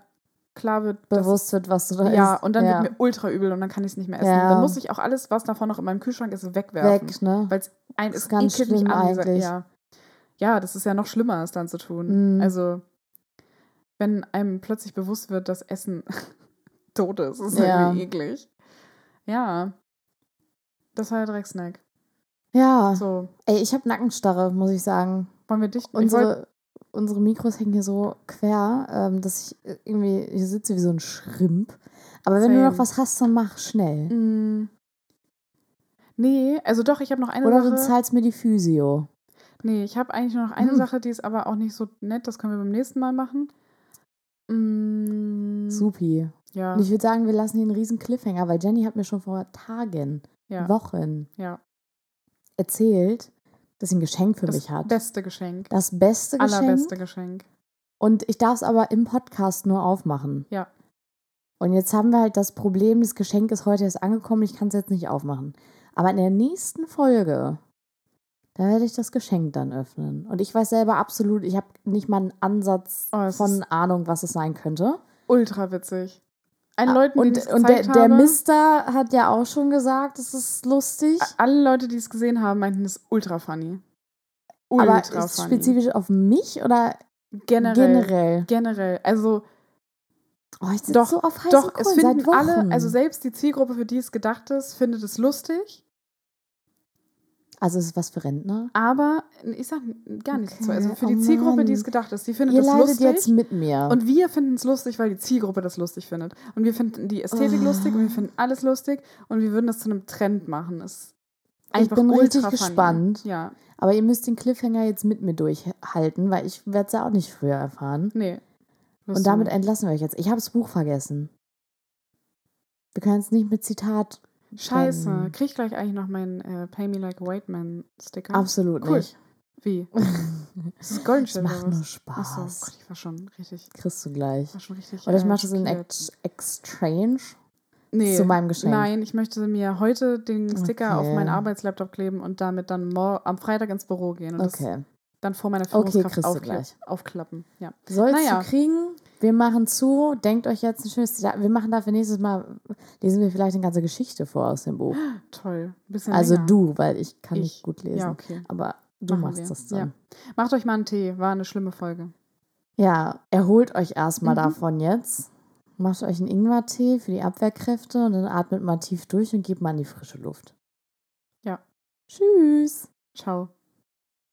klar wird, Bewusst wird, was du da Ja, isst. und dann ja. wird mir ultra übel und dann kann ich es nicht mehr essen. Ja. Dann muss ich auch alles, was davon noch in meinem Kühlschrank ist, wegwerfen. weg, ne? Weil es ein es ist ganz schlimm eigentlich. Ja. ja, das ist ja noch schlimmer, es dann zu tun. Mhm. Also, wenn einem plötzlich bewusst wird, dass Essen tot ist, ist Ja. irgendwie eklig. Ja. Das war der Drecksnack. Ja. So, Ey, ich habe Nackenstarre, muss ich sagen. wollen wir dicht. ich wollt- Unsere, unsere Mikros hängen hier so quer, ähm, dass ich irgendwie hier sitze wie so ein Schrimp. Aber wenn du Same. noch was hast, dann mach schnell. Mm. Nee, also doch, ich habe noch eine Oder Sache. du zahlst mir die Physio. Nee, ich habe eigentlich nur noch eine Hm. Sache, die ist aber auch nicht so nett. Das können wir beim nächsten Mal machen. Mm, Supi. Ja, Und ich würde sagen, wir lassen hier einen riesen Cliffhanger, weil Jenny hat mir schon vor Tagen, ja, Wochen ja. erzählt, dass sie ein Geschenk für Das mich hat. beste Geschenk. das beste Geschenk. Allerbeste Geschenk. Und ich darf es aber im Podcast nur aufmachen. Ja. Und jetzt haben wir halt das Problem, das Geschenk ist heute erst angekommen, ich kann es jetzt nicht aufmachen. Aber in der nächsten Folge, da werde ich das Geschenk dann öffnen. Und ich weiß selber absolut, ich habe nicht mal einen Ansatz Oh, von Ahnung, was es sein könnte. Ultra witzig. Allen Leuten, und die es und der, der habe, Mister hat ja auch schon gesagt, es ist lustig. alle Leute, die es gesehen haben, meinten es ultra funny. aber Ultra ist funny. spezifisch auf mich oder generell. generell? Generell. Also Oh, ich sitze Doch, so auf heißen doch, es Kohlen finden seit Wochen. alle, also selbst die Zielgruppe, für die es gedacht ist, findet es lustig. Also es ist was für Rentner. Aber ich sag gar nichts. Also Okay, für die oh Zielgruppe, die Mann. es gedacht ist, die findet Ihr es leidet lustig. jetzt mit mir. Und wir finden es lustig, weil die Zielgruppe das lustig findet. Und wir finden die Ästhetik Oh. lustig und wir finden alles lustig und wir würden das zu einem Trend machen. Ist Ich bin ultra richtig funny. gespannt. Ja, Aber ihr müsst den Cliffhanger jetzt mit mir durchhalten, weil ich werde es ja auch nicht früher erfahren. nee. Und damit entlassen wir euch jetzt. Ich habe das Buch vergessen. Wir können es nicht mit Zitat. Scheiße. trennen. Krieg ich gleich eigentlich noch meinen äh, Pay Me Like a White Man Sticker? Absolut Cool. nicht. Wie? Das ist Golden Das macht nur Spaß. Achso, Gott, ich war schon richtig. Kriegst du gleich. War schon richtig Oder ich mache das in. Ex Exchange nee, zu meinem Geschenk. Nein, ich möchte mir heute den Sticker auf Okay. meinen Arbeitslaptop kleben und damit dann am Freitag ins Büro gehen und Okay. dann vor meiner Okay, Führungskraft du aufkla gleich. aufklappen. Ja. Sollst Naja. du kriegen. Wir machen zu. Denkt euch jetzt ein schönes Zitat. Wir machen dafür nächstes Mal, lesen wir vielleicht eine ganze Geschichte vor aus dem Buch. Toll. Bisschen Also länger. du, weil ich kann Ich. nicht gut lesen. Ja, okay. Aber du Machen machst wir. das Ja. dann. Macht euch mal einen Tee. War eine schlimme Folge. Ja, erholt euch erstmal Mhm. davon jetzt. Macht euch einen Ingwertee für die Abwehrkräfte und dann atmet mal tief durch und gebt mal in die frische Luft. Ja. Tschüss. Ciao.